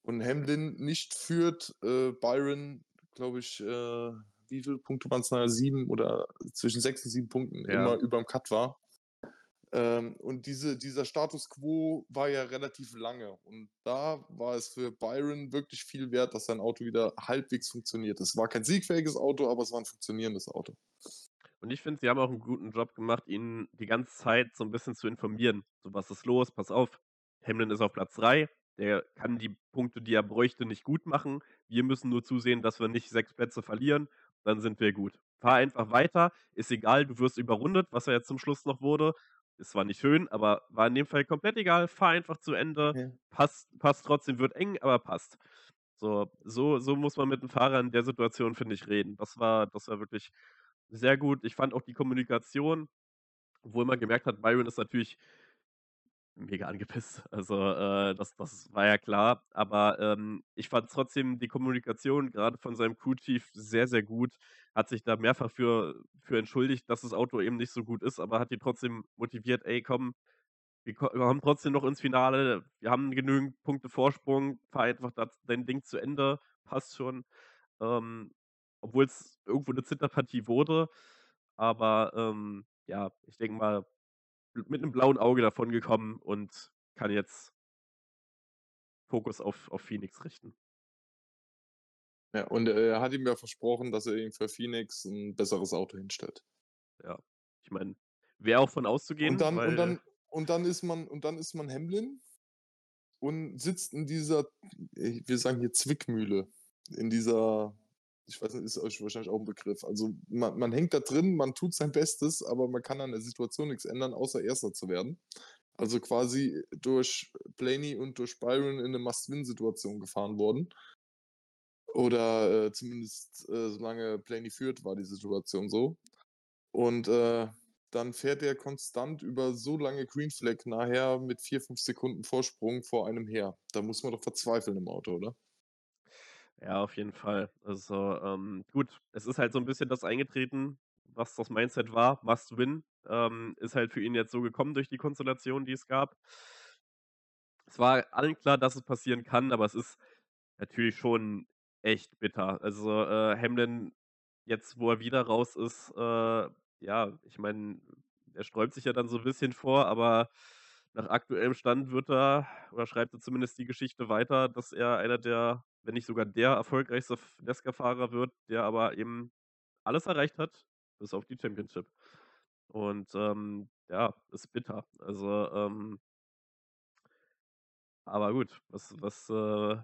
und Hamlin nicht führt, äh, Byron, glaube ich, äh wie viele Punkte waren's nachher? 7 oder zwischen 6 und 7 Punkten immer Ja. überm Cut war. Ähm, und diese dieser Status quo war ja relativ lange. Und da war es für Byron wirklich viel wert, dass sein Auto wieder halbwegs funktioniert. Es war kein siegfähiges Auto, aber es war 'n funktionierendes Auto. Und ich finde, sie haben auch 'n guten Job gemacht, ihn die ganze Zeit so 'n bisschen zu informieren. So: „Was ist los? Pass auf, Hamlin ist auf Platz 3, der kann die Punkte, die er bräuchte, nicht gut machen. Wir müssen nur zusehen, dass wir nicht 6 Plätze verlieren, dann sind wir gut. Fahr einfach weiter, ist egal, du wirst überrundet“, was er jetzt zum Schluss noch wurde. Ist zwar nicht schön, aber war in dem Fall komplett egal. Fahr einfach zu Ende, Ja. passt passt trotzdem, wird eng, aber passt. So so so muss man mit 'nem Fahrer in der Situation, finde ich, reden. Das war das war wirklich sehr gut. Ich fand auch die Kommunikation, obwohl man gemerkt hat, Byron ist natürlich mega angepisst. Also, äh, das das war ja klar. Aber, ähm, ich fand trotzdem die Kommunikation grade von seinem Crew Chief sehr, sehr gut. Hat sich da mehrfach für für entschuldigt, dass das Auto eben nicht so gut ist, aber hat die trotzdem motiviert: „Ey, komm, wir ko wir kommen trotzdem noch ins Finale. Wir haben genügend Punkte Vorsprung. Fahr einfach da dein Ding zu Ende, passt schon.“ Ähm, obwohl's irgendwo 'ne Zitterpartie wurde. Aber, ähm, ja, ich denke mal, mit 'nem blauen Auge davongekommen und kann jetzt Fokus auf auf Phoenix richten. Ja, und er hat ihm ja versprochen, dass er ihm für Phoenix 'n besseres Auto hinstellt. Ja, ich meine, wäre auch von Und auszugehen, dann und weil dann und dann ist man und dann ist man Hamlin und sitzt in dieser, äh, wir sagen hier Zwickmühle, in dieser ich weiß nicht, ist euch wahrscheinlich auch 'n Begriff. Also, man man hängt da drin, man tut sein Bestes, aber man kann an der Situation nix ändern, außer Erster zu werden. Also, quasi durch Blaney und durch Byron in 'ne Must-Win-Situation gefahren worden. Oder, äh, zumindest, äh, solange Blaney führt, war die Situation so. Und, äh, dann fährt er konstant über so lange Green Flag nachher mit 4, 5 Sekunden Vorsprung vor einem her. Da muss man doch verzweifeln im Auto, oder? Ja, auf jeden Fall. Also, ähm, gut, es ist halt so 'n bisschen das eingetreten, was das Mindset war, Must Win. Ähm, ist halt für ihn jetzt so gekommen durch die Konstellation, die es gab. Es war allen klar, dass es passieren kann, aber es ist natürlich schon echt bitter. Also, äh, Hamlin, jetzt, wo er wieder raus ist, äh, ja, ich meine, er sträubt sich ja dann so 'n bisschen vor, aber nach aktuellem Stand wird er oder schreibt er zumindest die Geschichte weiter, dass er einer der, wenn nicht sogar der erfolgreichste F NASCAR-Fahrer wird, der aber eben alles erreicht hat, bis auf die Championship. Und, ähm, ja, ist bitter. Also, ähm aber gut, was was, äh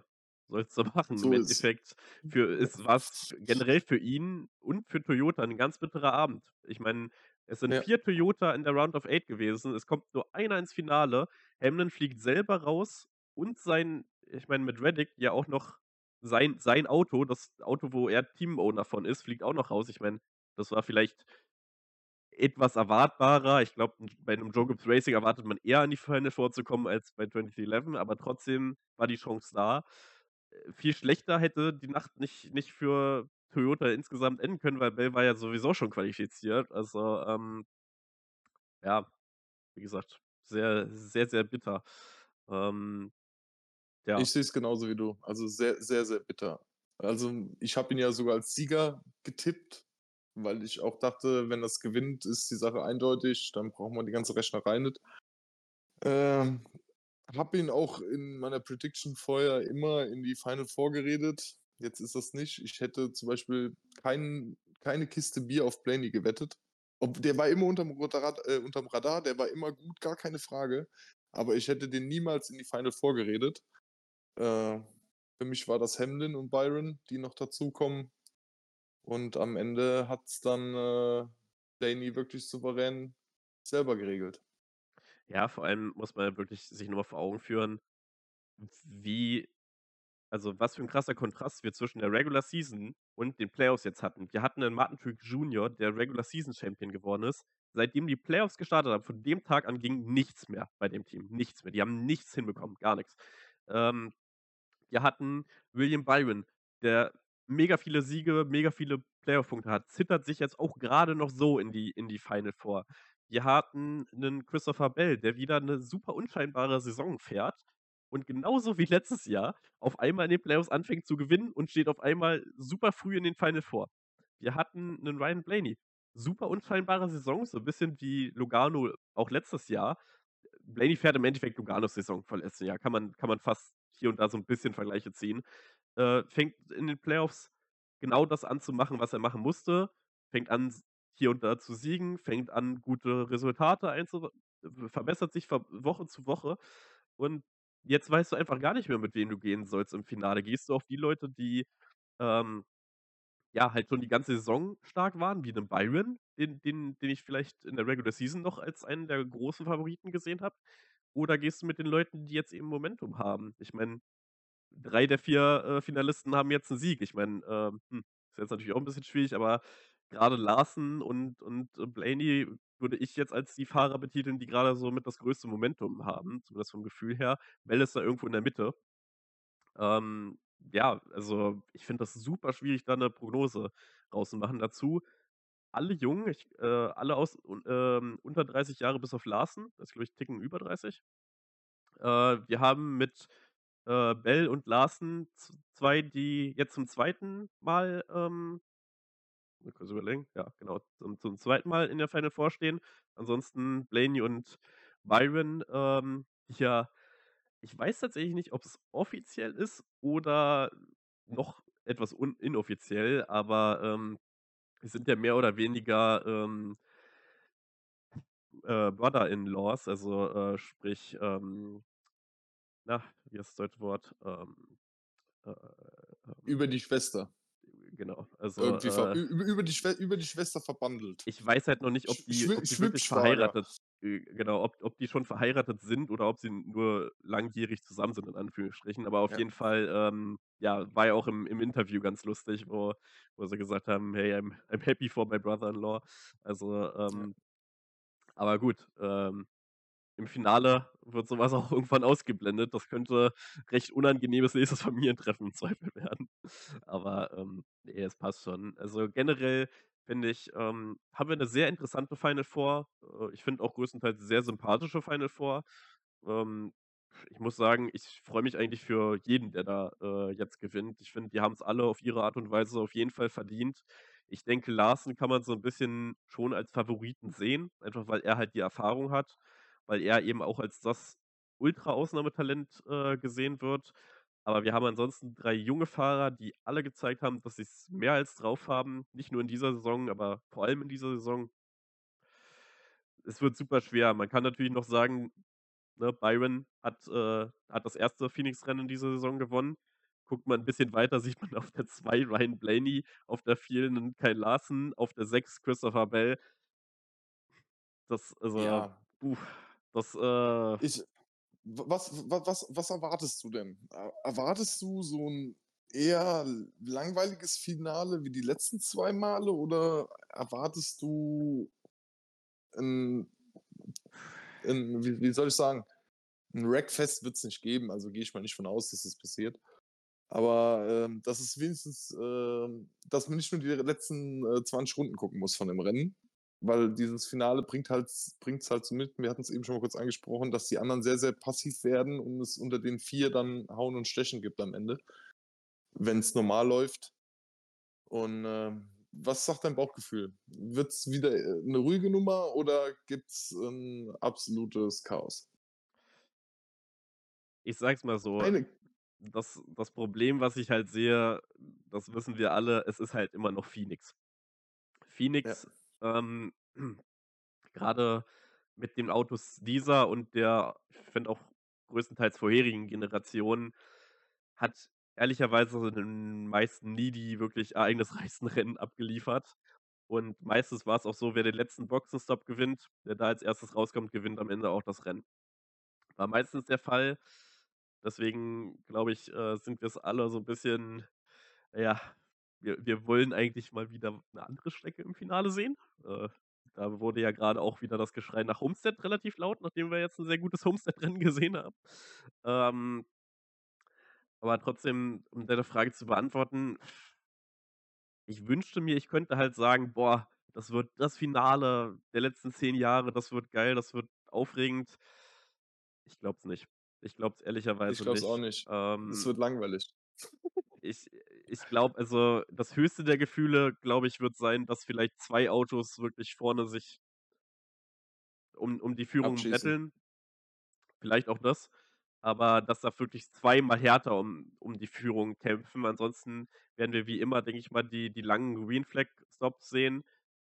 sollst du machen. Im So ist Endeffekt für ist war's generell für ihn und für Toyota 'n ganz bitterer Abend. Ich meine, es sind Ja. 4 Toyota in der Round of Eight gewesen. Es kommt nur einer ins Finale. Hamlin fliegt selber raus und sein ich meine, mit Reddick ja auch noch sein sein Auto, das Auto, wo er Teamowner von ist, fliegt auch noch raus. Ich meine, das war vielleicht etwas erwartbarer. Ich glaube, bei 'nem Joe Gibbs Racing erwartet man eher, in die Final Four zu kommen als bei 23XI, aber trotzdem war die Chance da. Äh, viel schlechter hätte die Nacht nicht nicht für Toyota insgesamt enden können, weil Bell war ja sowieso schon qualifiziert. Also, ähm ja, wie gesagt, sehr, sehr, sehr bitter. Ähm, ja. Ich sehe es genauso wie du. Also, sehr, sehr, sehr bitter. Also, ich habe ihn ja sogar als Sieger getippt, weil ich auch dachte, wenn das gewinnt, ist die Sache eindeutig, dann braucht man die ganze Rechnerei nicht. Ähm, habe ihn auch in meiner Prediction vorher immer in die Final Four geredet. Jetzt ist das nicht. Ich hätte zum Beispiel kein keine Kiste Bier auf Blaney gewettet. Ob der war immer unterm äh, unterm Radar, der war immer gut, gar keine Frage. Aber ich hätte den niemals in die Final Four geredet. Äh, für mich war das Hamlin und Byron, die noch dazukommen. Und am Ende hat's dann, äh, Blaney wirklich souverän selber geregelt. Ja, vor allem muss man wirklich sich noch mal vor Augen führen, wie also, was für 'n krasser Kontrast wir zwischen der Regular Season und den Playoffs jetzt hatten. Wir hatten 'nen Martin Truex Jr., der Regular Season Champion geworden ist. Seitdem die Playoffs gestartet haben, von dem Tag an ging nichts mehr bei dem Team, nichts mehr. Die haben nichts hinbekommen, gar nix. Ähm, wir hatten William Byron, der mega viele Siege, mega viele Playoff-Punkte hat, zittert sich jetzt auch grade noch so in die in die Final Four. Wir hatten 'nen Christopher Bell, der wieder 'ne super unscheinbare Saison fährt und genauso wie letztes Jahr auf einmal in den Playoffs anfängt zu gewinnen und steht auf einmal super früh in den Final Four. Wir hatten 'nen Ryan Blaney, super unscheinbare Saison, so 'n bisschen wie Logano auch letztes Jahr. Blaney fährt im Endeffekt Loganos Saison von letztem Jahr. Kann man kann man fast hier und da so 'n bisschen Vergleiche ziehen. Äh, fängt in den Playoffs genau das an zu machen, was er machen musste. Fängt an, hier und da zu siegen, fängt an, gute Resultate einzu v verbessert sich von Woche zu Woche. Und jetzt weißt du einfach gar nicht mehr, mit wem du gehen sollst im Finale. Gehst du auf die Leute, die, ähm, ja, halt schon die ganze Saison stark waren, wie 'nen Byron, den den den ich vielleicht in der Regular Season noch als einen der großen Favoriten gesehen habe? Oder gehst du mit den Leuten, die jetzt eben Momentum haben? Ich meine, 3 der 4, äh, Finalisten haben jetzt 'n Sieg. Ich meine, ähm, hm, ist jetzt natürlich auch 'n bisschen schwierig, aber grade Larson und und Blaney würde ich jetzt als die Fahrer betiteln, die grade so mit das größte Momentum haben, zumindest vom Gefühl her. Bell ist da irgendwo in der Mitte. Ähm, ja, also, ich finde das super schwierig, da 'ne Prognose rauszumachen. Dazu alle jung, ich äh, alle aus un ähm, unter 30 Jahre bis auf Larson, der ist, glaube ich, Ticken über 30. Äh, wir haben mit, äh, Bell und Larson z 2, die jetzt zum 2. Mal, ähm überlegen, ja, genau, zum zum 2. Mal in der Final Four stehen. Ansonsten Blaney und Byron, ähm, ja, ich weiß tatsächlich nicht, ob's offiziell ist oder noch etwas inoffiziell, aber, ähm, es sind ja mehr oder weniger, ähm äh, Brother-in-laws, also, äh, sprich, ähm na, wie heißt das deutsche Wort? Ähm, äh, ähm Über die Schwester. Genau, also, äh über die Schwe über die Schwester verbandelt. Ich weiß halt noch nicht, ob die ob die wirklich verheiratet äh, genau, ob ob die schon verheiratet sind oder ob sie nur langjährig zusammen sind in Anführungsstrichen. Aber auf Ja. jeden Fall, ähm, ja, war ja auch im im Interview ganz lustig, wo wo sie gesagt haben: „Hey, I'm I'm happy for my brother-in-law.“ Also, Ja. ähm aber gut, ähm, im Finale wird so was auch irgendwann ausgeblendet. Das könnte recht unangenehmes nächstes Familientreffen im Zweifel werden. Aber, ähm, ne, es passt schon. Also, generell finde ich, ähm, haben wir 'ne sehr interessante Final Four. Äh, ich finde auch größtenteils sehr sympathische Final Four. Ähm, ich muss sagen, ich freue mich eigentlich für jeden, der da, äh, jetzt gewinnt. Ich finde, die haben's alle auf ihre Art und Weise auf jeden Fall verdient. Ich denke, Larson kann man so 'n bisschen schon als Favoriten sehen, einfach weil er halt die Erfahrung hat, weil er eben auch als das Ultra-Ausnahmetalent, äh, gesehen wird. Aber wir haben ansonsten 3 junge Fahrer, die alle gezeigt haben, dass sie's mehr als drauf haben, nicht nur in dieser Saison, aber vor allem in dieser Saison. Es wird super schwer. Man kann natürlich noch sagen, ne, Byron hat, äh hat das 1. Phoenix-Rennen in dieser Saison gewonnen. Guckt man 'n bisschen weiter, sieht man auf der 2 Ryan Blaney, auf der 4 'nen Kyle Larson, auf der 6 Christopher Bell. Das also, Ja. puh, das, äh Ich was wa was was erwartest du denn? Er erwartest du so 'n eher langweiliges Finale wie die letzten 2 Male oder erwartest du 'n 'n wie wie soll ich sagen, 'n Wreckfest wird's nicht geben, also gehe ich mal nicht von aus, dass das passiert. Aber, ähm, dass es wenigstens, ähm dass man nicht nur die letzten, äh, 20 Runden gucken muss von dem Rennen, weil dieses Finale bringt halt's bringt's halt so mit wir hatten's eben schon mal kurz angesprochen, dass die anderen sehr, sehr passiv werden und es unter den 4 dann Hauen und Stechen gibt am Ende, wenn's normal läuft. Und, ähm, was sagt dein Bauchgefühl? Wird's wieder, äh, 'ne ruhige Nummer oder gibt's 'n absolutes Chaos? Ich sage es mal so, Eine das das Problem, was ich halt sehe, das wissen wir alle, es ist halt immer noch Phoenix. Ja. Ähm, grade mit den Autos dieser und der, ich finde auch größtenteils vorherigen Generationen, hat ehrlicherweise den meisten nie die wirklich ereignisreichsten Rennen abgeliefert. Und meistens war's auch so, wer den letzten Boxenstopp gewinnt, der da als 1. rauskommt, gewinnt am Ende auch das Rennen. War meistens der Fall. Deswegen glaube ich, äh, sind wir's alle so 'n bisschen ja, wir wir wollen eigentlich mal wieder 'ne andere Strecke im Finale sehen. Äh, da wurde ja grade auch wieder das Geschrei nach Homestead relativ laut, nachdem wir jetzt 'n sehr gutes Homestead-Rennen gesehen haben. Ähm aber trotzdem, um deine Frage zu beantworten ich wünschte mir, ich könnte halt sagen: „Boah, das wird das Finale der letzten 10 Jahre, das wird geil, das wird aufregend.“ Ich glaube es nicht. Ich glaube es Ich ehrlicherweise glaube es auch nicht. nicht. Es Ähm wird langweilig. ich ich glaube also, das höchste der Gefühle, glaube ich, wird sein, dass vielleicht 2 Autos wirklich vorne sich um um die Führung Abschießen. betteln. Vielleicht auch das, aber dass da wirklich zweimal härter um um die Führung kämpfen. Ansonsten werden wir wie immer, denke ich mal, die die langen Green Flag Stops sehen.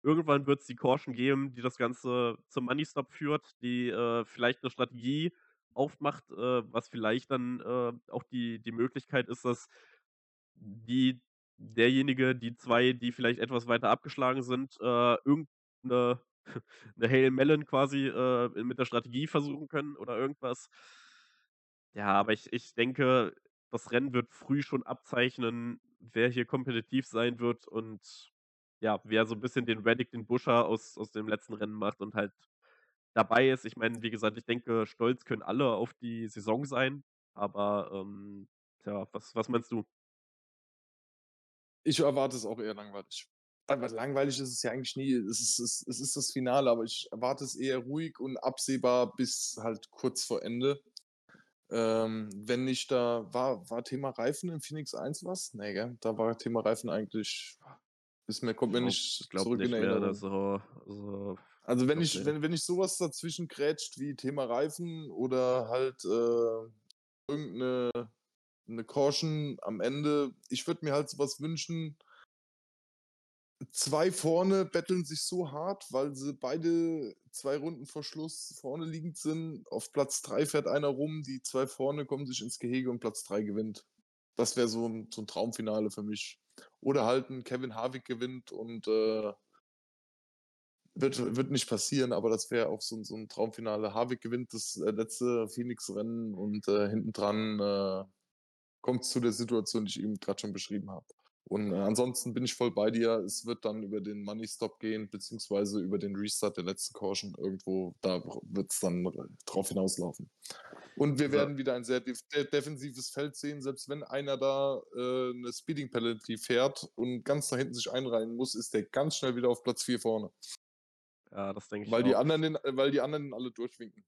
Irgendwann wird's die Caution geben, die das Ganze zum Money Stop führt, die, äh, vielleicht 'ne Strategie aufmacht, äh, was vielleicht dann, äh, auch die die Möglichkeit ist, dass die derjenige, die 2, die vielleicht etwas weiter abgeschlagen sind, äh, irgend 'ne 'ne Hail Melon quasi, äh, mit der Strategie versuchen können oder irgendwas. Ja, aber ich ich denke, das Rennen wird früh schon abzeichnen, wer hier kompetitiv sein wird und ja, wer so 'n bisschen den Reddick, den Buescher aus aus dem letzten Rennen macht und halt dabei ist. Ich meine, wie gesagt, ich denke, stolz können alle auf die Saison sein, aber, ähm, tja, was was meinst du? Ich erwarte es auch eher langweilig. Aber langweilig ist es ja eigentlich nie. Es ist es es ist das Finale, aber ich erwarte es eher ruhig und absehbar bis halt kurz vor Ende. Ähm, wenn nicht da war war Thema Reifen in Phoenix 1 was? Ne, gell? Da war Thema Reifen eigentlich ist mir kommt mir nicht glaube zurück in nicht mehr, Erinnerung. also also, Also, wenn ich wenn wenn ich so was dazwischen grätscht wie Thema Reifen oder halt, äh, irgend 'ne 'ne Caution am Ende ich würde mir halt so was wünschen 2 vorne betteln sich so hart, weil sie beide 2 Runden vor Schluss vorne liegend sind. Auf Platz 3 fährt einer rum, die 2 vorne kommen sich ins Gehege und Platz 3 gewinnt. Das wäre so so 'n Traumfinale für mich. Oder halt 'n Kevin Harvick gewinnt und, äh wird wird nicht passieren, aber das wäre auch so so 'n Traumfinale. Harvick gewinnt das, äh, letzte Phoenix-Rennen und, äh, hinten dran, äh, kommt's zu der Situation, die ich eben grad schon beschrieben habe. Und, äh, ansonsten bin ich voll bei dir. Es wird dann über den Money Stop gehen, beziehungsweise über den Restart der letzten Caution. Irgendwo da br wird's dann r drauf hinauslaufen. Und wir Also werden wieder ein sehr def de defensives Feld sehen. Selbst wenn einer da, äh, 'ne Speeding Penalty fährt und ganz da hinten sich einreihen muss, ist der ganz schnell wieder auf Platz 4 vorne. Ja, das denke ich Weil die auch. anderen den weil die anderen alle durchwinken.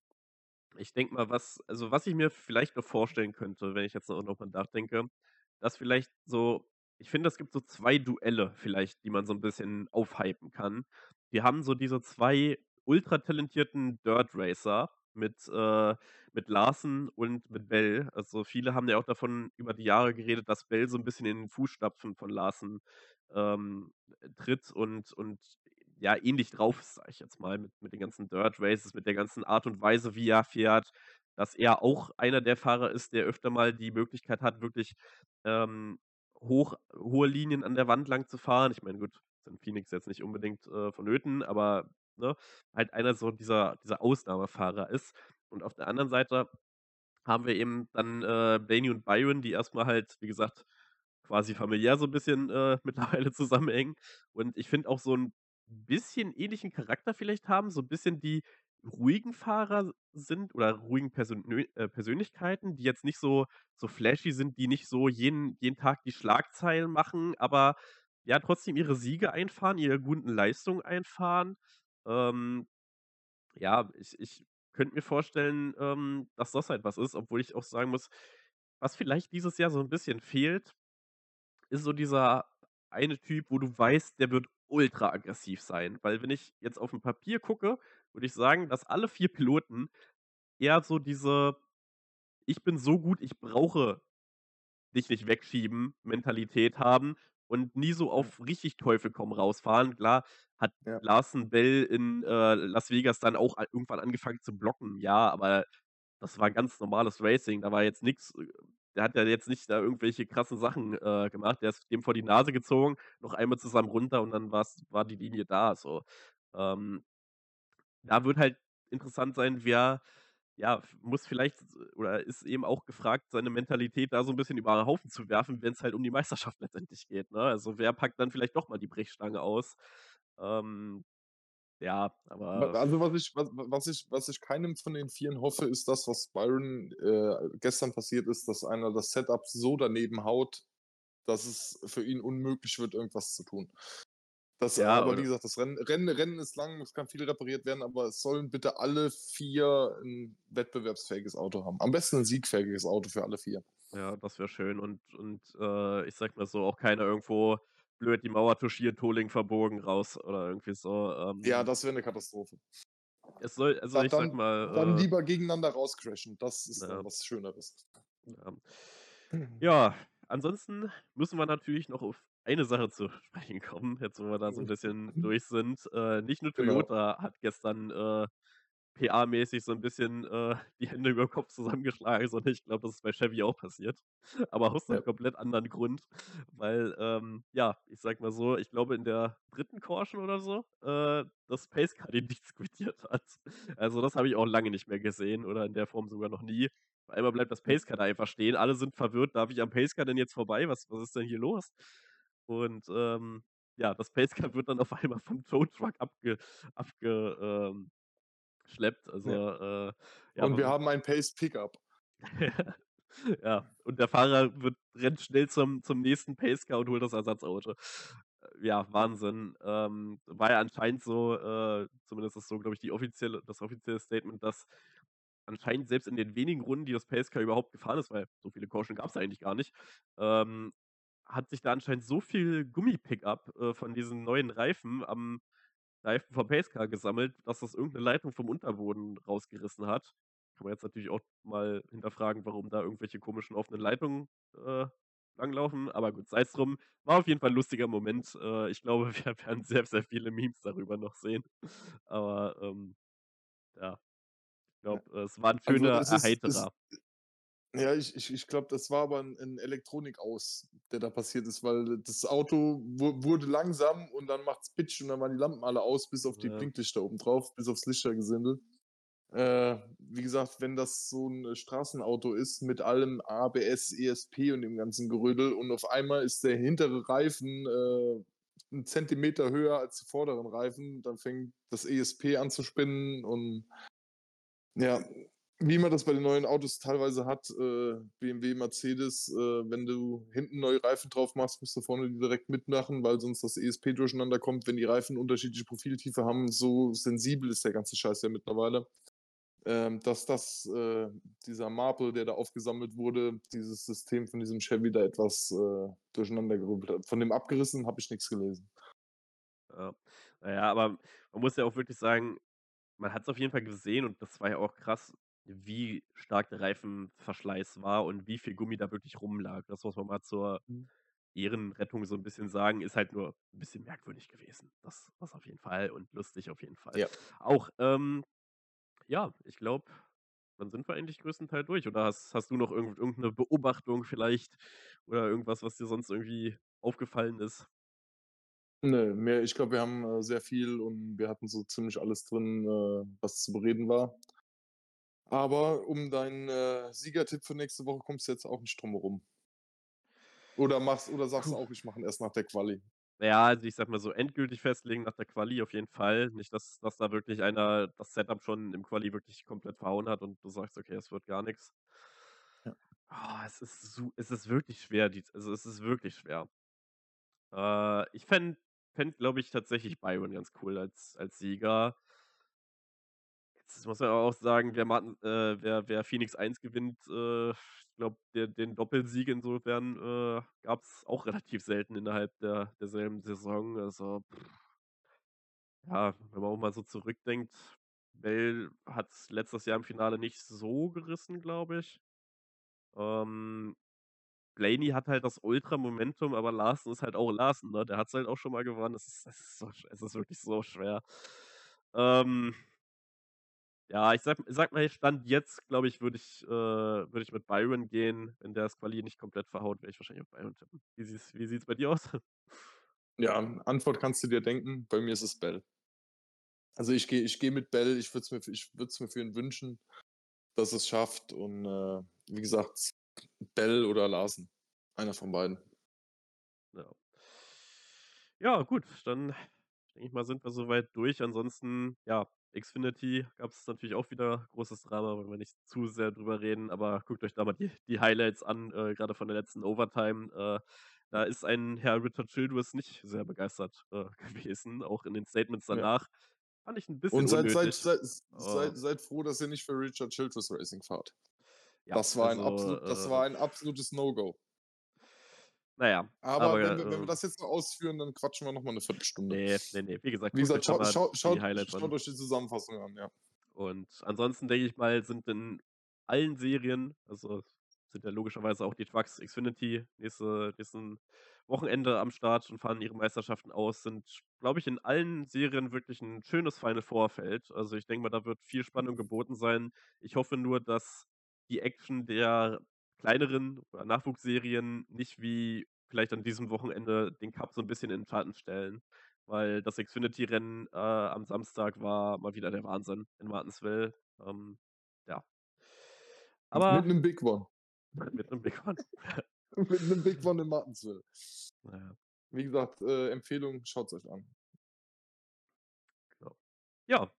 Ich denke mal, was also, was ich mir vielleicht noch vorstellen könnte, wenn ich jetzt noch drüber nachdenke, dass vielleicht so ich finde, es gibt so 2 Duelle vielleicht, die man so 'n bisschen aufhypen kann. Wir haben so diese 2 ultratalentierten Dirt Racer mit, äh mit Larson und mit Bell. Also, viele haben ja auch davon über die Jahre geredet, dass Bell so 'n bisschen in den Fußstapfen von Larson, ähm, tritt und und ja, ähnlich drauf ist, sage ich jetzt mal, mit mit den ganzen Dirt Races, mit der ganzen Art und Weise, wie er fährt, dass er auch einer der Fahrer ist, der öfter mal die Möglichkeit hat, wirklich, ähm, hoch hohe Linien an der Wand lang zu fahren. Ich meine, gut, in Phoenix jetzt nicht unbedingt, äh, vonnöten, aber, ne, halt einer so dieser dieser Ausnahmefahrer ist. Und auf der anderen Seite haben wir eben dann, äh, Blaney und Byron, die erst mal halt, wie gesagt, quasi familiär so 'n bisschen, äh, mittlerweile zusammenhängen. Und ich finde auch so 'n bisschen ähnlichen Charakter vielleicht haben, so 'n bisschen die ruhigen Fahrer sind oder ruhigen Persönö äh, Persönlichkeiten, die jetzt nicht so so flashy sind, die nicht so jeden jeden Tag die Schlagzeilen machen, aber ja trotzdem ihre Siege einfahren, ihre guten Leistungen einfahren. Ähm, ja, ich ich könnte mir vorstellen, ähm, dass das halt was ist, obwohl ich auch sagen muss, was vielleicht dieses Jahr so 'n bisschen fehlt, ist so dieser eine Typ, wo du weißt, der wird ultra aggressiv sein. Weil wenn ich jetzt aufm Papier gucke, würde ich sagen, dass alle 4 Piloten eher so diese „Ich bin so gut, ich brauche dich nicht wegschieben“ Mentalität haben und nie so auf richtig Teufel komm raus fahren. Klar hat Ja. Larsen Bell in, äh, Las Vegas dann auch irgendwann angefangen zu blocken, ja, aber das war ganz normales Racing. Da war jetzt nix äh, der hat ja jetzt nicht da irgendwelche krassen Sachen, äh, gemacht. Der ist dem vor die Nase gezogen, noch einmal zusammen runter und dann war die Linie da so. Ähm da wird halt interessant sein, wer ja, muss vielleicht oder ist eben auch gefragt, seine Mentalität da so 'n bisschen über 'n Haufen zu werfen, wenn's halt um die Meisterschaft letztendlich geht, ne? Also, wer packt dann vielleicht doch mal die Brechstange aus? Ähm, ja, aber also, was ich was was ich was ich keinem von den Vieren hoffe, ist das, was Byron, äh, gestern passiert ist, dass einer das Setup so daneben haut, dass es für ihn unmöglich wird, irgendwas zu tun. Das Ja, aber wie oder gesagt, das Rennen Rennen Rennen ist lang, es kann viel repariert werden, aber es sollen bitte alle 4 'n wettbewerbsfähiges Auto haben. Am besten 'n siegfähiges Auto für alle 4. Ja, das wäre schön und und, äh, ich sage mal so, auch keiner irgendwo blöd die Mauer touchiert, Toling verbogen raus oder irgendwie so, Ja, ähm das wäre 'ne Katastrophe. Es soll also, Da ich dann dann mal, äh lieber gegeneinander rauscrashen. Das ist dann Ja. was Schöneres. Ja. Ja, ansonsten müssen wir natürlich noch auf eine Sache zu sprechen kommen, jetzt wo wir da so 'n bisschen durch sind. Äh, nicht nur Genau. Toyota hat gestern, äh, PR-mäßig so 'n bisschen, äh, die Hände überm Kopf zusammengeschlagen, sondern ich glaube, das ist bei Chevy auch passiert, aber aus 'nem Ja. komplett anderen Grund, weil, ähm, ja, ich sage mal so, ich glaube, in der 3. Caution oder so, äh, das Pacecar den Dienst quittiert hat. Also, das habe ich auch lange nicht mehr gesehen oder in der Form sogar noch nie. Auf einmal bleibt das Ja. Pacecar da einfach stehen. Alle sind verwirrt: „Darf ich am Pacecar denn jetzt vorbei? Was was ist denn hier los?“ Und, ähm, ja, das Pacecar wird dann auf einmal vom Tow Truck abge abge ähm, schleppt. Also, Ja. äh, ja, Und wir haben ein Pace Pickup. Ja, und der Fahrer wird rennt schnell zum zum nächsten Pacecar und holt das Ersatzauto. Äh, ja, Wahnsinn. Ähm, war ja anscheinend so, äh zumindest ist so, glaube ich, die offizielle das offizielle Statement, dass anscheinend selbst in den wenigen Runden, die das Pacecar überhaupt gefahren ist, weil so viele Caution gab's eigentlich gar nicht, ähm, hat sich da anscheinend so viel Gummi-Pickup, äh, von diesen neuen Reifen am Reifen vom Pacecar gesammelt, dass das irgend 'ne Leitung vom Unterboden rausgerissen hat. Kann man jetzt natürlich auch mal hinterfragen, warum da irgendwelche komischen offenen Leitungen, äh, langlaufen, aber gut, sei's drum. War auf jeden Fall 'n lustiger Moment. Äh, ich glaube, wir werden sehr, sehr viele Memes darüber noch sehen. Aber, ähm, ja, ich glaube, es war 'n Also, schöner es ist es Erheiterer. Ja, ich ich ich glaube, das war aber 'n 'n Elektronik-Aus, der da passiert ist, weil das Auto wu wurde langsam und dann macht's Pitsch und dann waren die Lampen alle aus, bis auf die Ja. Blinklichter oben drauf, bis aufs Lichtergesindel. Äh, wie gesagt, wenn das so 'n Straßenauto ist mit allem ABS, ESP und dem ganzen Gerödel und auf einmal ist der hintere Reifen, äh, 'n Zentimeter höher als die vorderen Reifen, dann fängt das ESP an zu spinnen und ja, wie man das bei den neuen Autos teilweise hat, äh, BMW, Mercedes, äh, wenn du hinten neue Reifen drauf machst, musst du vorne die direkt mitmachen, weil sonst das ESP durcheinander kommt, wenn die Reifen unterschiedliche Profiltiefe haben. So sensibel ist der ganze Scheiß ja mittlerweile. Ähm, dass das, äh dieser Marple, der da aufgesammelt wurde, dieses System von diesem Chevy da etwas, äh, durcheinandergewirbelt hat. Von dem Abgerissenen habe ich nix gelesen. Ja. Na ja, aber man muss ja auch wirklich sagen, man hat's auf jeden Fall gesehen und das war ja auch krass, wie stark der Reifenverschleiß war und wie viel Gummi da wirklich rumlag. Das muss man mal zur Mhm. Ehrenrettung so 'n bisschen sagen, ist halt nur 'n bisschen merkwürdig gewesen. Das das auf jeden Fall und lustig auf jeden Fall Ja. auch. Ähm, ja, ich glaube, dann sind wir eigentlich größtenteils durch. Oder hast hast du noch irgend irgend 'ne Beobachtung vielleicht oder irgendwas, was dir sonst irgendwie aufgefallen ist? Ne, mehr ich glaube, wir haben, äh, sehr viel und wir hatten so ziemlich alles drin, äh, was zu bereden war. Aber um deinen, äh, Siegertipp für nächste Woche kommst du jetzt auch nicht drum herum. Oder machst oder sagst du auch, ich mache ihn erst nach der Quali? Ja, also, ich sage mal so, endgültig festlegen nach der Quali auf jeden Fall. Nicht, dass dass da wirklich einer das Setup schon im Quali wirklich komplett verhauen hat und du sagst: „Okay, es wird gar nix.“ Ja. Ah, es ist su es ist wirklich schwer, dies also, es ist wirklich schwer. Äh, ich fände fände, glaube ich, tatsächlich Byron ganz cool als als Sieger. Jetzt muss man auch sagen, wer Martin äh, wer wer Phoenix 1 gewinnt, äh, ich glaube, den Doppelsieg insofern, äh, gab's auch relativ selten innerhalb der derselben Saison. Also, ja, wenn man auch mal so zurückdenkt, Bell hat's letztes Jahr im Finale nicht so gerissen, glaube ich. Ähm, Blaney hat halt das Ultra-Momentum, aber Larsen ist halt auch Larsen, ne? Der hat's halt auch schon mal gewonnen. Es ist es ist so es ist wirklich so schwer. Ähm ja, ich sage sage mal, Stand jetzt, glaube ich, würde ich äh, würde ich mit Byron gehen. Wenn der das Quali nicht komplett verhaut, werde ich wahrscheinlich auf Byron tippen. Wie sieht's wie sieht's bei dir aus? Ja, Antwort kannst du dir denken. Bei mir ist es Bell. Also, ich gehe ich gehe mit Bell. Ich würde es mir ich es mir für ihn wünschen, dass er's schafft und, äh, wie gesagt, Bell oder Larsen, einer von beiden. Ja. Ja, gut, dann denke ich mal, sind wir so weit durch. Ansonsten, ja, Xfinity gab's natürlich auch wieder großes Drama, wollen wir nicht zu sehr drüber reden, aber guckt euch da mal die die Highlights an, äh, grade von der letzten Overtime. Äh, da ist ein Herr Richard Childress nicht sehr begeistert, äh, gewesen, auch in den Statements Ja. danach. Fand ich 'n bisschen Und seid seid unnötig, sei s aber seid seid froh, dass ihr nicht für Richard Childress Racing fahrt. Ja, Das war ein also, absolut das äh war ein absolutes No-Go. Na ja, Aber aber, wenn wir wenn wir ähm das jetzt noch ausführen, dann quatschen wir noch mal 'ne Viertelstunde. Ne, ne, ne. Wie gesagt, Wie gesagt, schaut Highlights schaut an. euch die Zusammenfassung an, ja. Und ansonsten denke ich mal, sind in allen Serien also, sind ja logischerweise auch die Trucks Xfinity nächste nächsten Wochenende am Start und fahren ihre Meisterschaften aus, sind, glaube ich, in allen Serien wirklich 'n schönes Final Four Feld. Also, ich denke mal, da wird viel Spannung geboten sein. Ich hoffe nur, dass die Action der kleineren oder Nachwuchsserien nicht wie vielleicht an diesem Wochenende den Cup so 'n bisschen in Schatten stellen, weil das Xfinity-Rennen, äh, am Samstag war mal wieder der Wahnsinn in Martinsville. Ähm, ja. Mit Aber 'nem Big One. Mit 'nem Big One. Mit 'nem Big One in Martinsville. Na ja. Wie gesagt, äh, Empfehlung, schaut's euch an. Genau. Ja,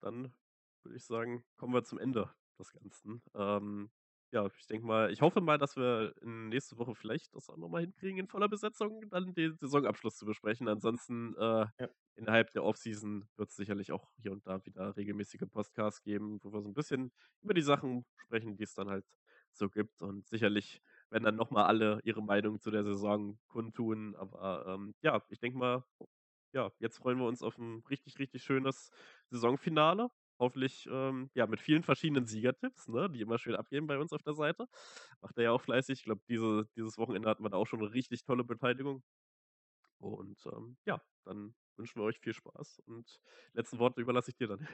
dann würde ich sagen, kommen wir zum Ende des Ganzen. Ähm, ja, ich denke mal ich hoffe mal, dass wir in nächste Woche vielleicht das auch noch mal hinkriegen, in voller Besetzung dann den Saisonabschluss zu besprechen. Ansonsten, äh, Ja. innerhalb der Offseason wird's sicherlich auch hier und da wieder regelmäßige Podcasts geben, wo wir so 'n bisschen über die Sachen sprechen, die es dann halt so gibt. Und sicherlich werden dann noch mal alle ihre Meinung zu der Saison kundtun. Aber, ähm, ja, ich denke mal, ja, jetzt freuen wir uns auf 'n richtig, richtig schönes Saisonfinale. Hoffentlich, ähm, ja, mit vielen verschiedenen Siegertipps, ne, die immer schön abgehen bei uns auf der Seite. Macht er ja auch fleißig. Ich glaube, diese dieses Wochenende hatten wir da auch schon 'ne richtig tolle Beteiligung. Und, ähm, ja, dann wünschen wir euch viel Spaß und letzten Worte überlasse ich dir dann.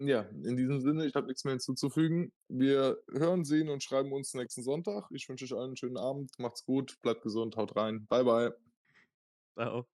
Ja, in diesem Sinne, ich habe nix mehr hinzuzufügen. Wir hören, sehen und schreiben uns nächsten Sonntag. Ich wünsche euch allen 'n schönen Abend. Macht's gut, bleibt gesund, haut rein. Bye, bye. Tschau.